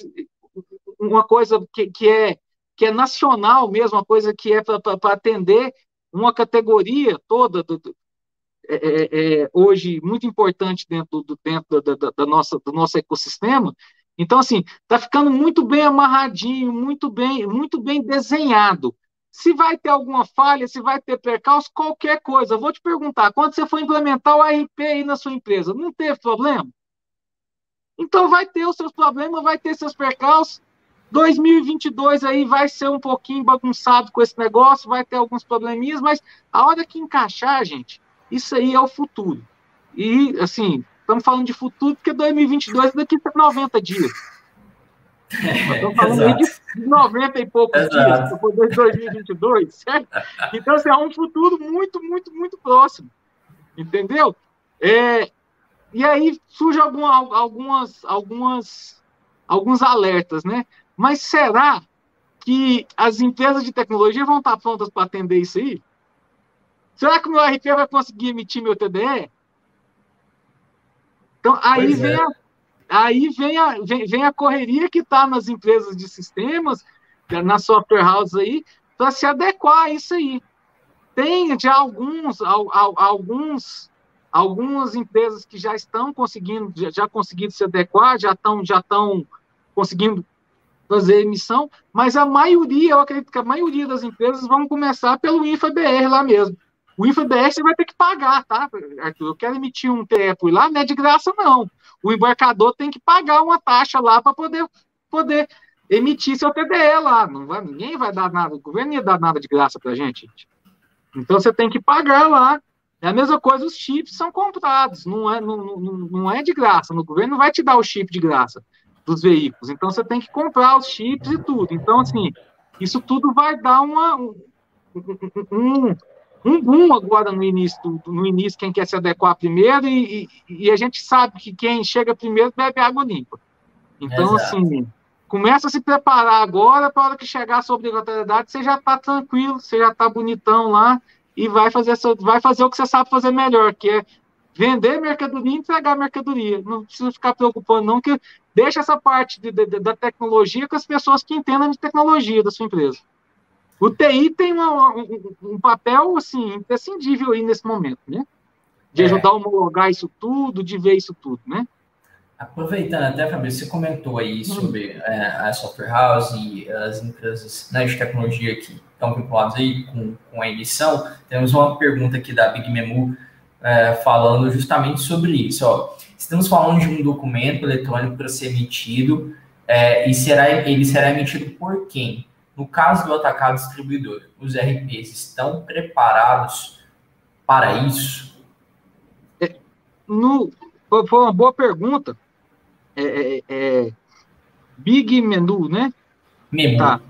uma coisa que, que, é, que é nacional mesmo, uma coisa que é para atender uma categoria toda do, é, é, é, hoje muito importante dentro, do, dentro da, da, da, nossa, do nosso ecossistema. Então, assim, está ficando muito bem amarradinho, muito bem, muito bem desenhado. se vai ter alguma falha, se vai ter percalço, qualquer coisa. Eu vou te perguntar, quando você for implementar o RP aí na sua empresa, não teve problema? Então vai ter os seus problemas, vai ter seus percalços. 2022 aí vai ser um pouquinho bagunçado com esse negócio, vai ter alguns probleminhas, mas a hora que encaixar, gente, isso aí é o futuro. E, assim, estamos falando de futuro porque 2022 é daqui a 90 dias. Estamos falando aí de 90 e poucos Exato. dias, depois de 2022, certo? Então, assim, é um futuro muito, muito, muito próximo. Entendeu? É, e aí surgem algumas, algumas, alguns alertas, né? Mas será que as empresas de tecnologia vão estar prontas para atender isso aí? Será que o meu RP vai conseguir emitir meu TDE? Então, aí vem, é. a, aí vem, a, vem, vem a correria que está nas empresas de sistemas, na software house aí, para se adequar a isso aí. Tem já alguns, alguns, algumas empresas que já estão conseguindo, já, já conseguiram se adequar, já estão, já conseguindo fazer emissão, mas a maioria, eu acredito que a maioria das empresas vão começar pelo IFABR lá mesmo. O IFABR você vai ter que pagar, tá, Arthur? Eu quero emitir um TEPO lá, não é de graça, não. O embarcador tem que pagar uma taxa lá para poder, poder emitir seu TDE lá. Não vai, ninguém vai dar nada, o governo ia dar nada de graça para gente, gente. Então você tem que pagar lá. É a mesma coisa, os chips são comprados, não é, não, não, não é de graça. O governo não vai te dar o chip de graça dos veículos. Então você tem que comprar os chips e tudo. Então, assim, isso tudo vai dar uma, um, um, um boom agora no início, no início, quem quer se adequar primeiro, e, e, e a gente sabe que quem chega primeiro bebe água limpa. Então, Exato. assim, começa a se preparar agora para a hora que chegar a sua obrigatoriedade, você já está tranquilo, você já está bonitão lá e vai fazer, vai fazer o que você sabe fazer melhor, que é vender mercadoria e entregar mercadoria. Não precisa ficar preocupando, não, que deixa essa parte de, de, da tecnologia com as pessoas que entendem de tecnologia da sua empresa. O TI tem uma, um, um, papel assim imprescindível aí nesse momento, né? De é. ajudar a homologar isso tudo, de ver isso tudo, né? Aproveitando até, Fabrício, você comentou aí hum. sobre é, a software house e as empresas né, de tecnologia que estão vinculadas aí com, com a emissão. Temos uma pergunta aqui da Big Memu é, falando justamente sobre isso. Ó. Estamos falando de um documento eletrônico para ser emitido é, e será, ele será emitido por quem? No caso do atacado distribuidor, os RPs estão preparados para isso? É, no, foi uma boa pergunta. É, é, é, Big Menu, né? Menu. Tá.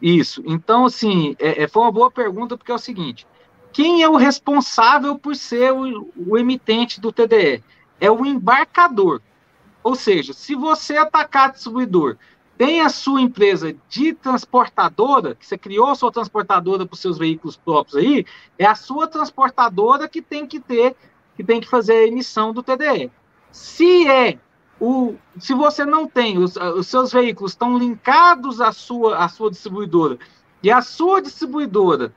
Isso. Então, assim, é, é, foi uma boa pergunta, porque é o seguinte: quem é o responsável por ser o, o emitente do TDE? É o embarcador. Ou seja, se você atacar distribuidor, tem a sua empresa de transportadora, que você criou a sua transportadora para os seus veículos próprios aí, é a sua transportadora que tem que ter, que tem que fazer a emissão do TDE. Se é o, se você não tem, os, os seus veículos estão linkados à sua, à sua distribuidora, e a sua distribuidora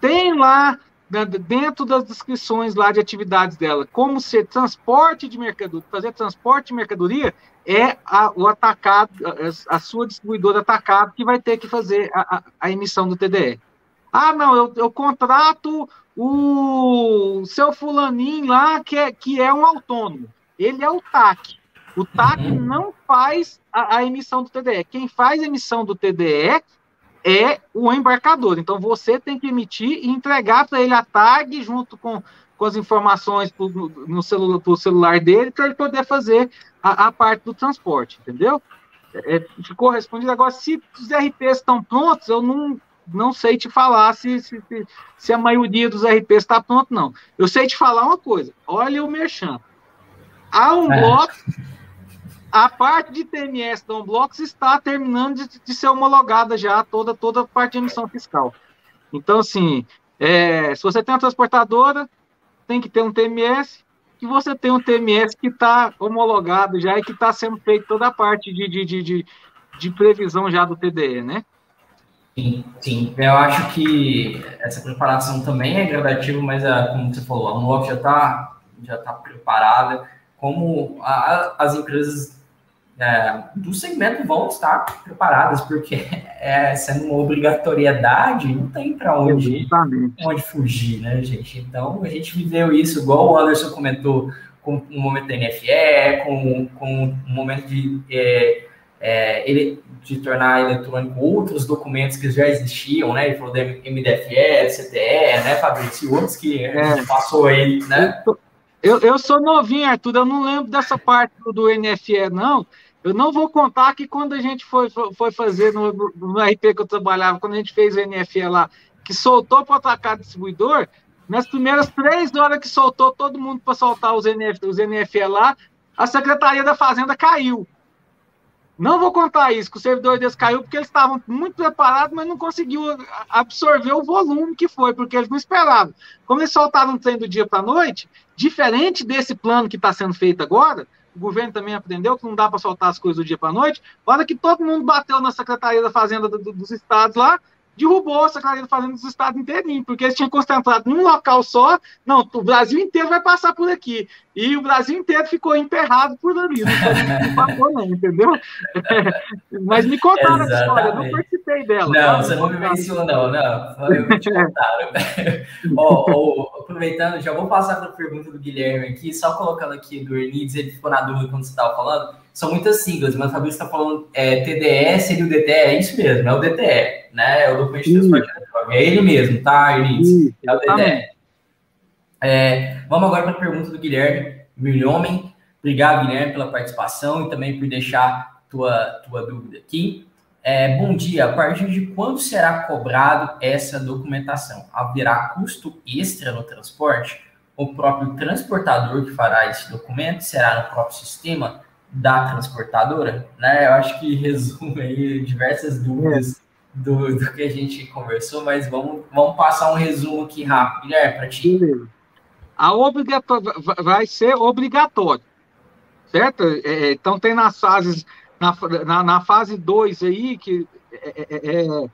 tem lá dentro das descrições lá de atividades dela, como ser transporte de mercadoria, fazer transporte de mercadoria, é a, o atacado, a, a, sua distribuidora atacado que vai ter que fazer a, a, a emissão do TDE. Ah, não, eu, eu, contrato o seu fulaninho lá, que é, que é um autônomo. Ele é o TAC. O TAC uhum. não faz a, a emissão do TDE. Quem faz a emissão do TDE é o embarcador. Então você tem que emitir e entregar para ele a tag junto com, com as informações pro, no celular, pro celular dele para ele poder fazer a, a, parte do transporte, entendeu? É, ficou respondido. Agora, se os RPs estão prontos, eu não, não sei te falar se, se, se a maioria dos RPs está pronto, não. Eu sei te falar uma coisa. Olha o Merchan. Há um é. bloco a parte de TMS da Unblocks está terminando de, de, ser homologada já, toda, toda a parte de emissão fiscal. Então, assim, é, se você tem uma transportadora, tem que ter um TMS, e você tem um TMS que está homologado já e que está sendo feito toda a parte de, de, de, de, previsão já do TDE, né? Sim, sim. Eu acho que essa preparação também é gradativa, mas, a, como você falou, a Unlock já está já tá preparada. Como a, as empresas é, do segmento vão estar preparadas, porque é, sendo uma obrigatoriedade, não tem para onde, onde fugir, né, gente? Então, a gente viveu isso, igual o Anderson comentou, com o momento da NFE, com, com o momento de, é, é, ele, de tornar eletrônico outros documentos que já existiam, né? Ele falou da MDFE, CTE, né, Fabrício, e outros que é. passou aí, né? Eu, eu sou novinho, Arthur, eu não lembro dessa parte do NFE, não. Eu não vou contar que quando a gente foi, foi fazer no, no RP que eu trabalhava, quando a gente fez o NFE lá, que soltou para atacar distribuidor, nas primeiras três horas que soltou todo mundo para soltar os, NF, os NFE lá, a Secretaria da Fazenda caiu. Não vou contar isso, que o servidor deles caiu porque eles estavam muito preparados, mas não conseguiu absorver o volume que foi, porque eles não esperavam. Como eles soltaram um trem do dia para a noite, diferente desse plano que está sendo feito agora, o governo também aprendeu que não dá para soltar as coisas do dia para a noite. Hora que todo mundo bateu na Secretaria da Fazenda do, do, dos estados lá, derrubou a Secretaria da Fazenda dos estados inteirinho, porque eles tinham concentrado num local só. Não, o Brasil inteiro vai passar por aqui. E o Brasil inteiro ficou emperrado por ali. Não não, entendeu? Mas me contaram essa história, eu não participei dela. Não, tá? você não me não, não. Eu te contaram. oh, oh, aproveitando, já vou passar para a pergunta do Guilherme aqui, só colocando aqui do Ernides, ele ficou na dúvida quando você estava falando são muitas siglas, mas o Fabrício está falando é, TDE, seria o DTE, é isso mesmo, é o DTE, né? É o documento de transporte eletrônico. É ele mesmo, tá, Eunice? É o DTE. É, vamos agora para a pergunta do Guilherme Milhomem. Obrigado, Guilherme, pela participação e também por deixar tua, tua dúvida aqui. É, bom dia. A partir de quando será cobrado essa documentação? Haverá custo extra no transporte? O próprio transportador que fará esse documento será no próprio sistema? da transportadora, né? Eu acho que resume aí diversas dúvidas do, do que a gente conversou, mas vamos, vamos passar um resumo aqui rápido, Guilherme, para ti. A obrigatório, vai ser obrigatório, certo? É, é então tem nas fases, na, na, na fase 2 aí, que é, é, é,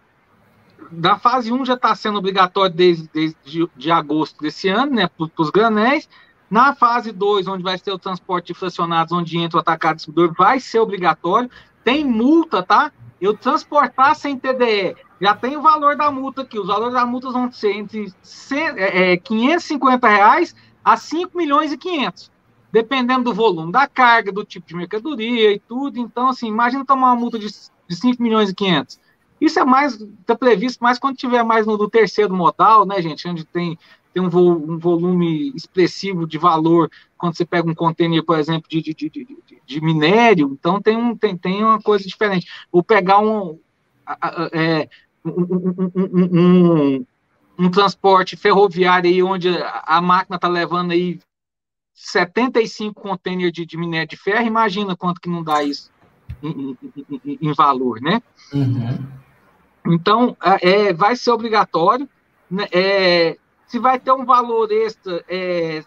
na fase 1 um já está sendo obrigatório desde, desde de, agosto desse ano, né, para os granéis, na fase 2, onde vai ser o transporte de fracionados, onde entra o atacado distribuidor, vai ser obrigatório. Tem multa, tá? Eu transportar sem TDE, já tem o valor da multa aqui. Os valores da multa vão ser entre 550 é, é, reais a 5 milhões e 500, dependendo do volume da carga, do tipo de mercadoria e tudo. Então, assim, imagina tomar uma multa de, de 5 milhões e 500. Isso é mais, está previsto mais quando tiver mais no, no terceiro modal, né, gente? Onde tem tem um, vo, um, volume expressivo de valor quando você pega um container, por exemplo, de, de, de, de minério, então tem, um, tem, tem uma coisa diferente. Ou pegar um, é, um, um, um, transporte ferroviário aí, onde a, máquina está levando aí 75 containers de, de minério de ferro, imagina quanto que não dá isso em, em, em valor, né? Uhum. Então, é, vai ser obrigatório. Né, é, se vai ter um valor extra é,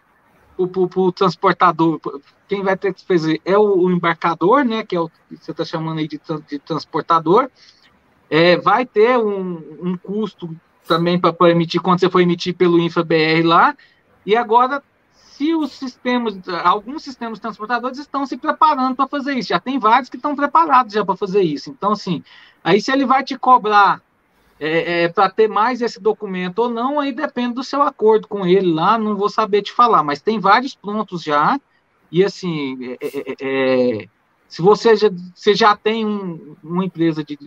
para o transportador, quem vai ter que fazer é o, o embarcador, né, que é o que você está chamando aí de, de transportador, é, vai ter um, um custo também para emitir, quando você for emitir pelo InfraBR lá, e agora, se os sistemas, alguns sistemas transportadores estão se preparando para fazer isso, já tem vários que estão preparados já para fazer isso, então, assim, aí se ele vai te cobrar é, é, para ter mais esse documento ou não, aí depende do seu acordo com ele lá, não vou saber te falar, mas tem vários prontos já, e assim, é, é, é, é se você já, você já tem um, uma empresa de,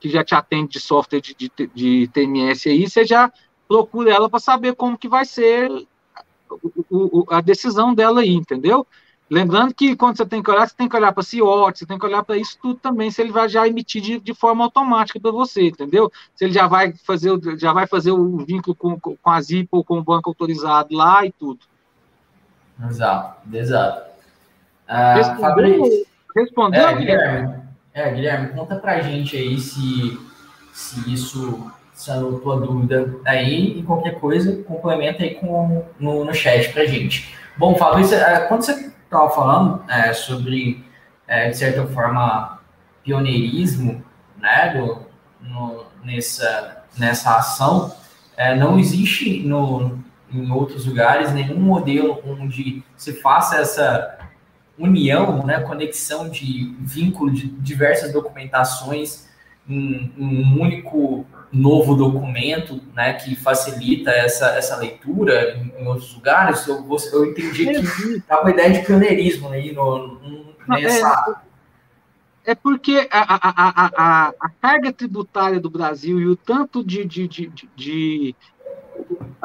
que já te atende de software de, de, de TMS aí, você já procura ela para saber como que vai ser o, o, a decisão dela aí, entendeu? Lembrando que quando você tem que olhar, você tem que olhar para CIOT, você tem que olhar para isso tudo também, se ele vai já emitir de, de forma automática para você, entendeu? Se ele já vai fazer, já vai fazer o vínculo com, com a ZIP ou com o banco autorizado lá e tudo. Exato, exato. Ah, respondeu, respondeu é, Guilherme? É, Guilherme, conta pra gente aí se, se isso a tua dúvida aí e qualquer coisa, complementa aí com, no, no chat pra gente. Bom, Fabrício, é, quando você estava falando é, sobre, é, de certa forma, pioneirismo né, do, no, nessa, nessa ação, é, não existe no, em outros lugares nenhum modelo onde se faça essa união, né, conexão de vínculo de diversas documentações em, em um único novo documento, né, que facilita essa, essa leitura em, em outros lugares, eu, eu entendi que tá uma ideia de pioneirismo aí no, no, nessa... É, é porque a, a, a, a, carga tributária do Brasil e o tanto de, de, de, de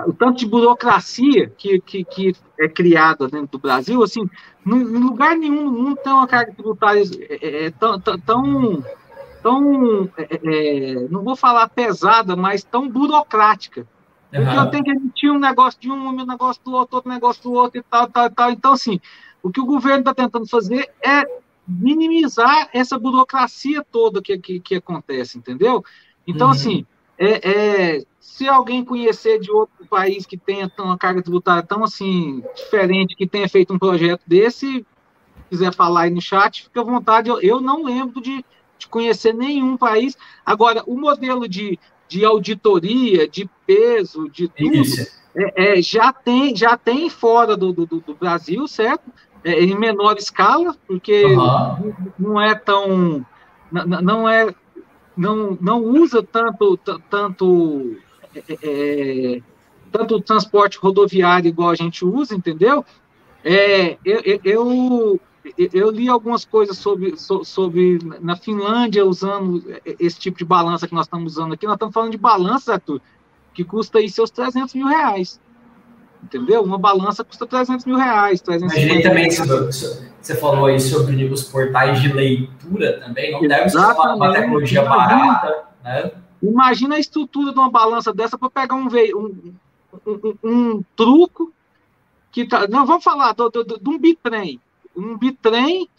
o tanto de burocracia que, que, que, é criada dentro do Brasil, assim, em lugar nenhum no mundo tem uma carga tributária é, é, tão, tão, tão é, é, não vou falar pesada, mas tão burocrática. Porque uhum. eu tenho que emitir um negócio de um, um negócio do outro, outro negócio do outro e tal, tal, tal. Então, assim, o que o governo está tentando fazer é minimizar essa burocracia toda que, que, que acontece, entendeu? Então, uhum. assim, é, é, se alguém conhecer de outro país que tenha uma carga tributária tão assim diferente, que tenha feito um projeto desse, quiser falar aí no chat, fica à vontade. Eu, eu não lembro de, de conhecer nenhum país. Agora, o modelo de, de auditoria, de peso, de tudo, é, é, já, tem, já tem fora do, do, do Brasil, certo? É, em menor escala, porque uhum. não é tão. Não, não é. Não, não usa tanto, tanto, é, tanto transporte rodoviário igual a gente usa, entendeu? É, eu, eu, eu li algumas coisas sobre, sobre na Finlândia usando esse tipo de balança que nós estamos usando aqui. Nós estamos falando de balança, Arthur, que custa aí seus 300 mil reais. Entendeu? Uma balança custa 300 mil reais. 300 também, você falou aí sobre os portais de leitura também. Não deve ser uma, uma tecnologia barata, né? Imagina a estrutura de uma balança dessa para pegar um, um, um, um, truco que tá. Não, vamos falar do, do, do, de um bitrem um bitrem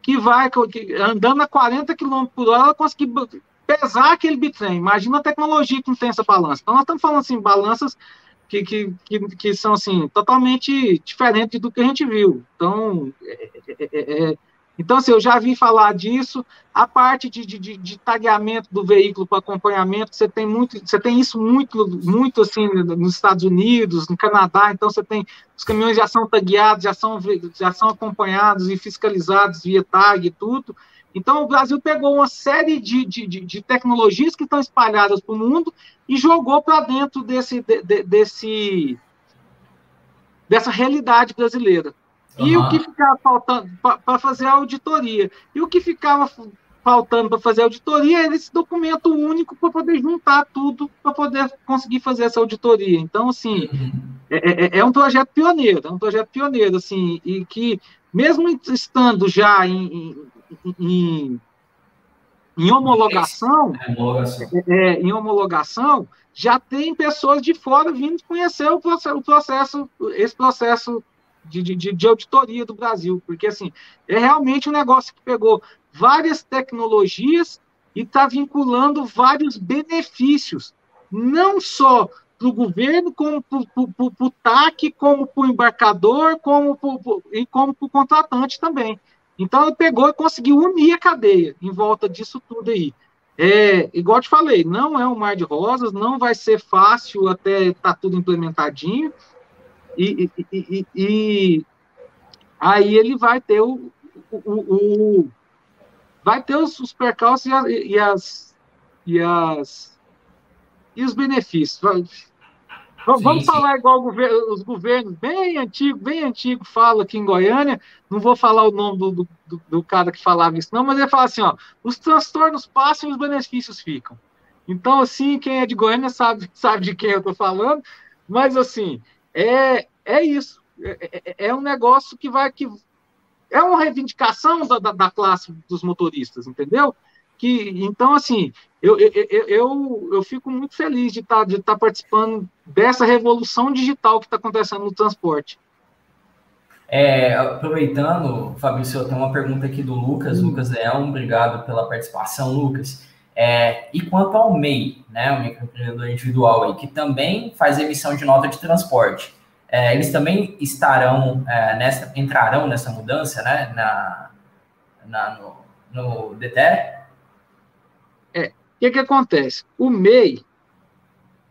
que vai que, andando a 40 km por hora, conseguir pesar aquele bitrem. Imagina a tecnologia que não tem essa balança. Então, nós estamos falando assim, balanças que, que, que, que são assim, totalmente diferentes do que a gente viu. Então, é, é, é, é então, assim, eu já vi falar disso. A parte de, de, de tagueamento do veículo para acompanhamento, você tem muito, você tem isso muito, muito assim nos Estados Unidos, no Canadá. Então, você tem os caminhões já são tagueados, já são, já são acompanhados e fiscalizados via tag e tudo. Então, o Brasil pegou uma série de, de, de tecnologias que estão espalhadas para o mundo e jogou para dentro desse, de, desse, dessa realidade brasileira. E uhum. o que ficava faltando para fazer a auditoria? E o que ficava faltando para fazer a auditoria era esse documento único para poder juntar tudo, para poder conseguir fazer essa auditoria. Então, assim, uhum. é, é, é, um projeto pioneiro, é um projeto pioneiro, assim, e que, mesmo estando já em, em, em, em homologação, é, é, em homologação, já tem pessoas de fora vindo conhecer o processo, o processo esse processo de, de, de auditoria do Brasil, porque assim, é realmente um negócio que pegou várias tecnologias e está vinculando vários benefícios, não só para o governo, como para o TAC, como para o embarcador, como pro, e como para o contratante também. Então, ele pegou e conseguiu unir a cadeia em volta disso tudo aí. É, igual te falei, não é um mar de rosas, não vai ser fácil até estar tá tudo implementadinho, e, e, e, e, aí ele vai ter o, o, o vai ter os, os percalços e, as e as e os benefícios. Vamos sim, sim. falar igual governo, os governos bem antigos, bem antigo fala aqui em Goiânia. Não vou falar o nome do, do, do, cara que falava isso, não, mas ele fala assim: ó, os transtornos passam e os benefícios ficam. Então, assim, quem é de Goiânia sabe, sabe de quem eu estou falando, mas assim, é, é isso. É, é, é, um negócio que vai. Que, é uma reivindicação da, da, da classe dos motoristas, entendeu? Que, então, assim, eu, eu, eu, eu fico muito feliz de estar tá, de tá participando dessa revolução digital que está acontecendo no transporte. É, aproveitando, Fabrício, eu tenho uma pergunta aqui do Lucas, hum. Lucas Leão, obrigado pela participação, Lucas. É, e quanto ao MEI, né, o microempreendedor individual aí, que também faz emissão de nota de transporte, é, eles também estarão é, nessa, entrarão nessa mudança, né, na, na no, no DTE? É, o que que acontece? O MEI,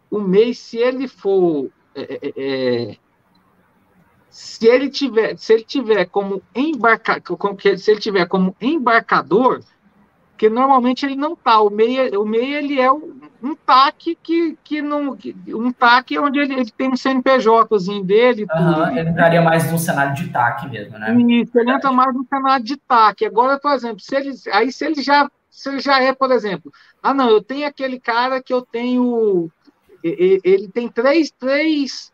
o MEI, se ele for é, é, é se ele tiver, se ele tiver como embarca, se ele tiver como embarcador, que normalmente ele não tá. O meia, o meia ele é um, um TAC que, que não, um TAC onde ele, ele tem um CNPJzinho dele. Uhum, ele entraria mais no cenário de TAC mesmo, né? Isso, ele entra mais no cenário de TAC. Agora, por exemplo, se ele, aí se ele já, se ele já é, por exemplo, ah não, eu tenho aquele cara que eu tenho, ele tem três, três,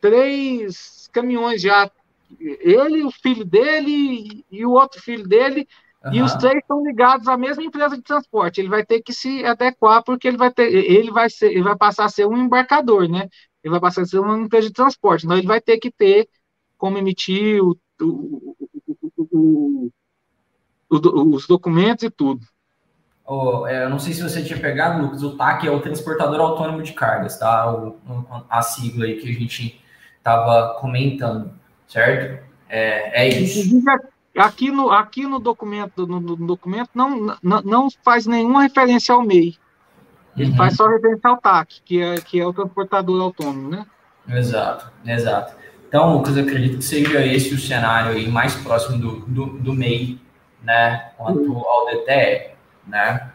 três caminhões já. Ele, o filho dele e o outro filho dele, uhum. e os três estão ligados à mesma empresa de transporte. Ele vai ter que se adequar porque ele vai ter, ele vai ser, ele vai passar a ser um embarcador, né? Ele vai passar a ser uma empresa de transporte. Então ele vai ter que ter como emitir o, o, o, os documentos e tudo. Oh, eu não sei se você tinha pegado, Lucas, o TAC é o Transportador Autônomo de Cargas, tá? O, a sigla aí que a gente estava comentando, certo? É, é isso. Aqui no, aqui no documento, no, no documento não, não, não, faz nenhuma referência ao MEI. Ele uhum. faz só referência ao TAC, que é, que é o transportador autônomo, né? Exato, exato. Então, Lucas, acredito que seja esse o cenário aí mais próximo do, do, do MEI, né? Quanto uhum. ao DTE, né?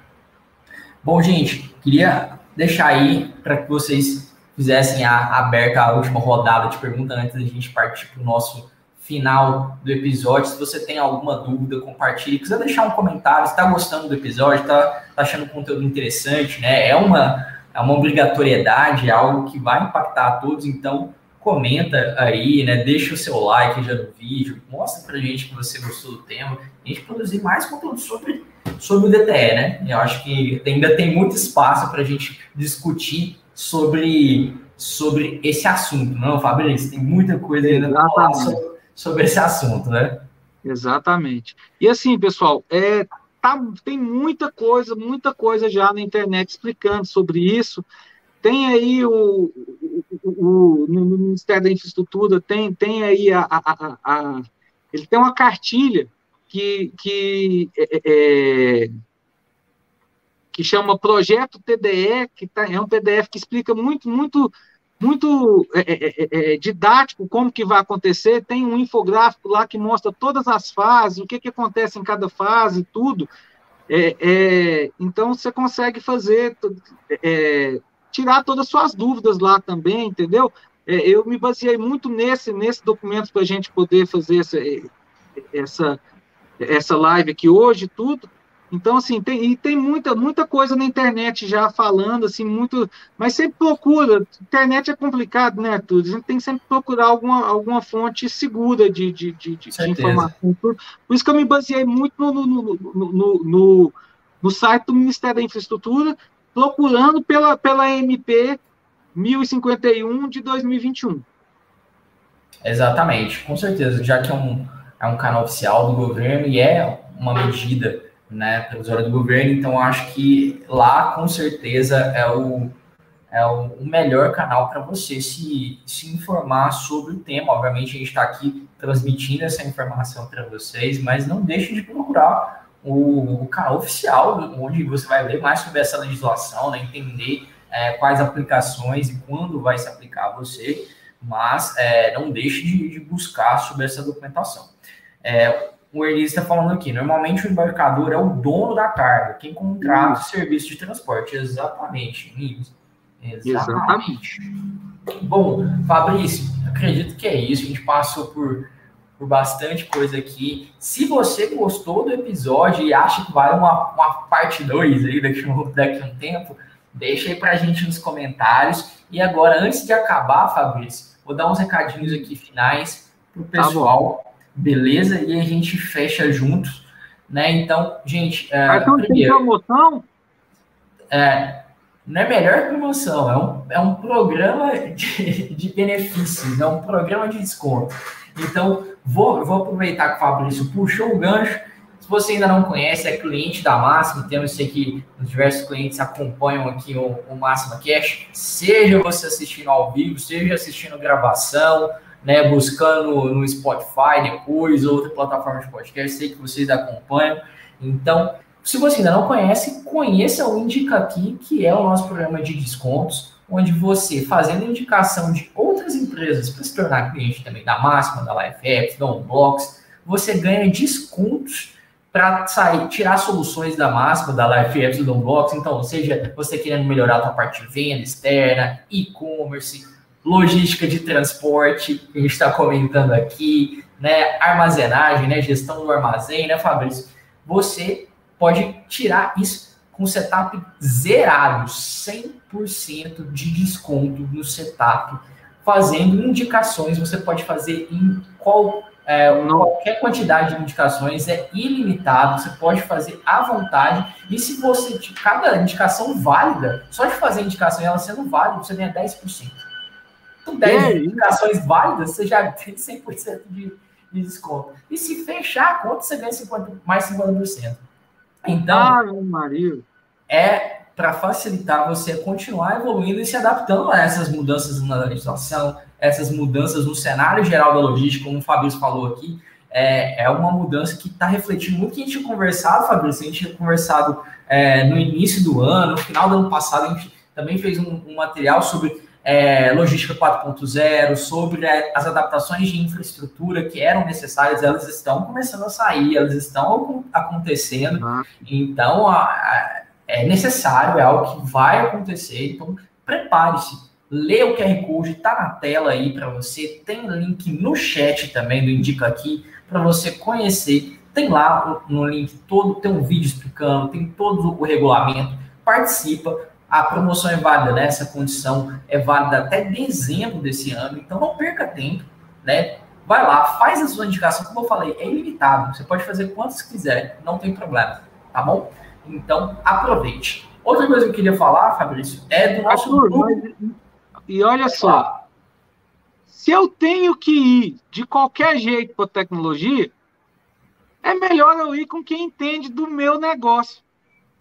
Bom, gente, queria deixar aí para que vocês fizessem a, aberta a última rodada de pergunta antes da gente partir para o nosso final do episódio. Se você tem alguma dúvida, compartilhe. Quiser deixar um comentário, está gostando do episódio, está tá achando o conteúdo interessante, né? É uma, é uma obrigatoriedade, é algo que vai impactar a todos, então comenta aí, né? Deixa o seu like já no vídeo, mostra pra gente que você gostou do tema. A gente produzir mais conteúdo sobre, sobre o DTE, né? Eu acho que ainda tem muito espaço para a gente discutir sobre, sobre esse assunto, não, Fabrício? Tem muita coisa ainda para falar sobre, sobre, esse assunto, né? Exatamente. E assim, pessoal, é, tá, tem muita coisa, muita coisa já na internet explicando sobre isso. Tem aí o, o, o no Ministério da Infraestrutura, tem, tem aí a, a, a, a ele tem uma cartilha que, que é, é que chama Projeto TDE, que tá, é um PDF que explica muito, muito, muito é, é, é, é, didático como que vai acontecer. Tem um infográfico lá que mostra todas as fases, o que, que acontece em cada fase, tudo. É, é, então você consegue fazer, tirar todas as suas dúvidas lá também, entendeu? eu me baseei muito nesse, nesse documento para a gente poder fazer essa, essa, essa live aqui hoje, tudo. Então, assim, tem, e tem muita, muita coisa na internet já falando, assim, muito. Mas sempre procura. Internet é complicado, né, tudo? A gente tem que sempre procurar alguma, alguma fonte segura de, de, de, de informação. Por, por, isso que eu me baseei muito no, no, no, no, no site do Ministério da Infraestrutura, procurando pela, pela MP 1051 de 2021. Exatamente, com certeza, já que é um, é um canal oficial do governo e é uma medida né, pelos órgãos do governo, então acho que lá com certeza é o, é o melhor canal para você se, se informar sobre o tema. Obviamente a gente está aqui transmitindo essa informação para vocês, mas não deixe de procurar o, o, canal oficial, onde você vai ler mais sobre essa legislação, né, entender é, quais aplicações e quando vai se aplicar a você, mas é, não deixe de, de, buscar sobre essa documentação. É, o Erlis está falando aqui. Normalmente o embarcador é o dono da carga, quem contrata o serviço de transporte. Exatamente, Exatamente. Exatamente. Bom, Fabrício, acredito que é isso. A gente passou por, por bastante coisa aqui. Se você gostou do episódio e acha que vai uma, uma parte 2 aí daqui, daqui a um tempo, deixa aí para a gente nos comentários. E agora, antes de acabar, Fabrício, vou dar uns recadinhos aqui finais para o tá pessoal. Tá beleza? E a gente fecha juntos, né? Então, gente. É, Cartão primeiro, tem promoção? É, não é melhor promoção, é um, é um programa de, de benefícios, é um programa de desconto. Então, vou, vou aproveitar que o Fabrício puxou o gancho. Se você ainda não conhece, é cliente da Máxima, temos sei que os diversos clientes acompanham aqui o, o Máxima Cash, seja você assistindo ao vivo, seja assistindo gravação, né, buscando no Spotify depois, outra plataforma de podcast, sei que vocês acompanham. Então, se você ainda não conhece, conheça o Indica Aqui, que é o nosso programa de descontos, onde você, fazendo indicação de outras empresas para se tornar cliente também da Máxima, da LifeX, da Unbox, você ganha descontos para sair, tirar soluções da Máxima, da LifeX, do Unbox. Então, seja você querendo melhorar a sua parte de venda externa, e-commerce, logística de transporte, que a gente está comentando aqui, né, armazenagem, né, gestão do armazém, né, Fabrício? Você pode tirar isso com setup zerado, 100% de desconto no setup, fazendo indicações. Você pode fazer em qual, é, qualquer quantidade de indicações, é ilimitado, você pode fazer à vontade. E se você, cada indicação válida, só de fazer a indicação e ela sendo válida, você ganha 10%. Com 10 é indicações válidas, você já tem 100% de, de desconto. E se fechar a conta, você ganha 50, mais 50%. Então, ah, Maria. é para facilitar você continuar evoluindo e se adaptando a essas mudanças na legislação, essas mudanças no cenário geral da logística, como o Fabrício falou aqui, é, é uma mudança que está refletindo muito que a gente tinha conversado, Fabrício, a gente tinha conversado é, no início do ano, no final do ano passado, a gente também fez um, um material sobre é, logística 4.0, sobre é, as adaptações de infraestrutura que eram necessárias, elas estão começando a sair, elas estão acontecendo. Uhum. Então, a, a, é necessário, é algo que vai acontecer. Então, prepare-se. Lê o QR Code, está na tela aí para você. Tem link no chat também do Indica Aqui para você conhecer. Tem lá no link todo, tem um vídeo explicando, tem todo o regulamento. Participa, a promoção é válida, né? Essa condição é válida até dezembro desse ano, então não perca tempo, né? Vai lá, faz a sua indicação, como eu falei, é ilimitado. Você pode fazer quantos quiser, não tem problema, tá bom? Então, aproveite. Outra coisa que eu queria falar, Fabrício, é do nosso Arthur, grupo. Mas, e olha só, se eu tenho que ir de qualquer jeito para tecnologia, é melhor eu ir com quem entende do meu negócio.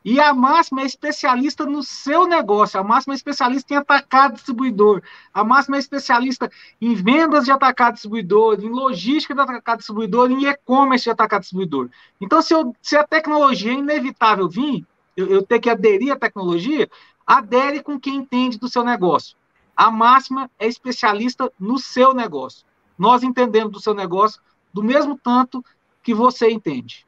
E a Máxima é especialista no seu negócio, a Máxima é especialista em atacado distribuidor, a Máxima é especialista em vendas de atacado distribuidor, em logística de atacado distribuidor, em e-commerce de atacado distribuidor. Então, se, eu, se a tecnologia é inevitável vir, eu, eu que aderir à tecnologia, adere com quem entende do seu negócio. A Máxima é especialista no seu negócio. Nós entendemos do seu negócio do mesmo tanto que você entende.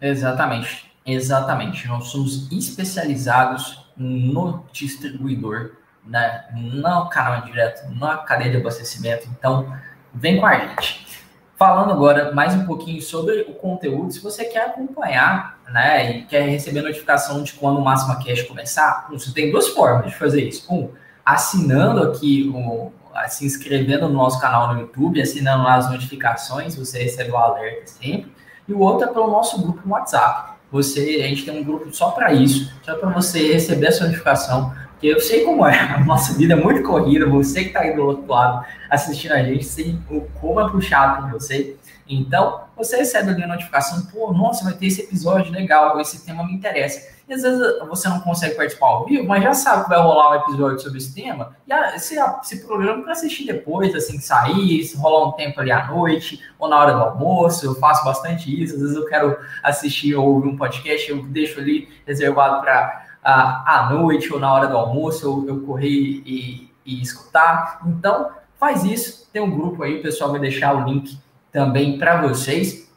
Exatamente. Exatamente. Nós somos especializados no distribuidor, né? no canal direto, na cadeia de abastecimento. Então, vem com a gente. Falando agora mais um pouquinho sobre o conteúdo, se você quer acompanhar, né, e quer receber notificação de quando o Máxima Cash começar, você tem duas formas de fazer isso. Um, assinando aqui, o, se inscrevendo no nosso canal no YouTube, assinando lá as notificações, você recebe o alerta sempre. E o outro é pelo nosso grupo no WhatsApp você, a gente tem um grupo só para isso, só para você receber essa notificação, porque eu sei como é, a nossa vida é muito corrida, você que está aí do outro lado assistindo a gente, sei como é puxado com você. Então, você recebe ali a notificação, pô, nossa, vai ter esse episódio legal, esse tema me interessa. E às vezes você não consegue participar ao vivo, mas já sabe que vai rolar um episódio sobre esse tema, e você se programa para assistir depois, assim que sair, se rolar um tempo ali à noite, ou na hora do almoço, eu faço bastante isso, às vezes eu quero assistir ou ouvir um podcast, eu deixo ali reservado para à noite ou na hora do almoço, eu, eu correr e, e escutar. Então, faz isso, tem um grupo aí, o pessoal vai deixar o link também para vocês.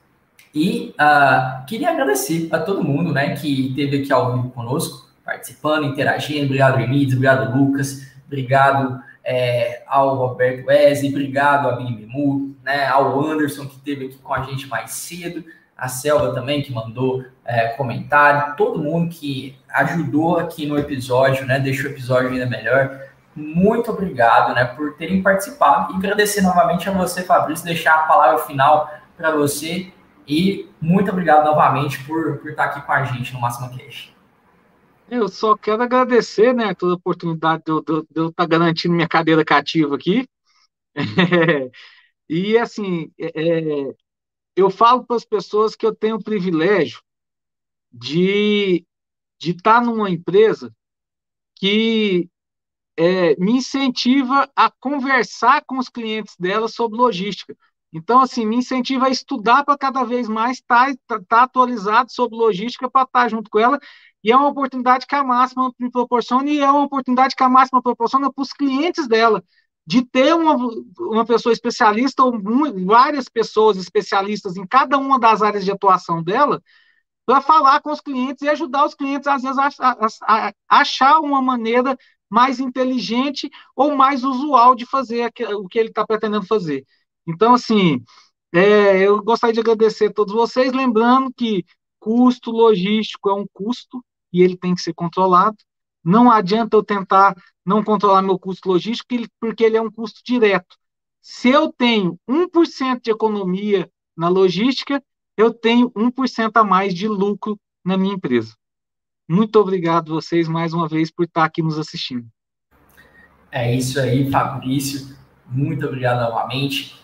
E uh, queria agradecer a todo mundo né, que esteve aqui ao vivo conosco, participando, interagindo. Obrigado, Remides, obrigado, Lucas, obrigado é, ao Roberto Wesley, obrigado a Memu, né, ao Anderson, que esteve aqui com a gente mais cedo, a Selva também, que mandou é, comentário, todo mundo que ajudou aqui no episódio, né, deixou o episódio ainda melhor. Muito obrigado né, por terem participado. E agradecer novamente a você, Fabrício, deixar a palavra final para você e muito obrigado novamente por, por estar aqui com a gente no Máximo Cash. Eu só quero agradecer né, toda a oportunidade de eu, de, de eu estar garantindo minha cadeira cativa aqui. É, e assim, é, é eu falo para as pessoas que eu tenho o privilégio de, de estar numa empresa que é, me incentiva a conversar com os clientes dela sobre logística. Então, assim, me incentiva a estudar para cada vez mais estar tá, tá, tá atualizado sobre logística para estar tá junto com ela. E é uma oportunidade que a máxima me proporciona, e é uma oportunidade que a máxima proporciona para os clientes dela, de ter uma, uma pessoa especialista, ou várias pessoas especialistas em cada uma das áreas de atuação dela, para falar com os clientes e ajudar os clientes, às vezes, a, a, a achar uma maneira mais inteligente ou mais usual de fazer o que ele está pretendendo fazer. Então, assim, é, eu gostaria de agradecer a todos vocês, lembrando que custo logístico é um custo e ele tem que ser controlado. Não adianta eu tentar não controlar meu custo logístico, porque ele é um custo direto. Se eu tenho 1% de economia na logística, eu tenho 1% a mais de lucro na minha empresa. Muito obrigado vocês mais uma vez por estar aqui nos assistindo. É isso aí, Fabrício. Muito obrigado novamente.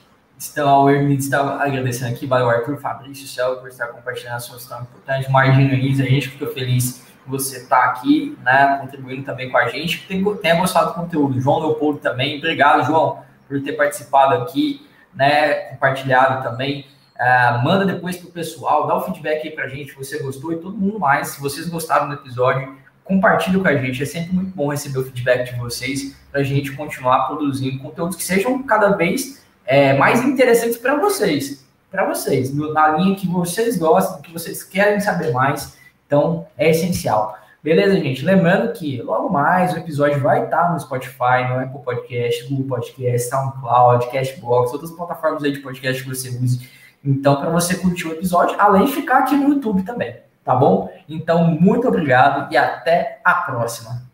Então, o Hermínio está agradecendo aqui, valeu Arthur, Fabrício, Céu, por estar compartilhando a sua história importante. Marginaliza, a gente fica feliz que você está aqui, né, contribuindo também com a gente, que tenha gostado do conteúdo. João Leopoldo também, obrigado, João, por ter participado aqui, né, compartilhado também. Uh, manda depois para o pessoal, dá o feedback aí para a gente você gostou e todo mundo mais. Se vocês gostaram do episódio, compartilhe com a gente. É sempre muito bom receber o feedback de vocês para a gente continuar produzindo conteúdos que sejam cada vez é, mais interessantes para vocês. Para vocês, na linha que vocês gostam, que vocês querem saber mais. Então, é essencial. Beleza, gente? Lembrando que logo mais o episódio vai estar no Spotify, no Apple Podcast, Google Podcast, SoundCloud, Cashbox, outras plataformas aí de podcast que você use então, para você curtir o episódio, além de ficar aqui no YouTube também, tá bom? Então, muito obrigado e até a próxima.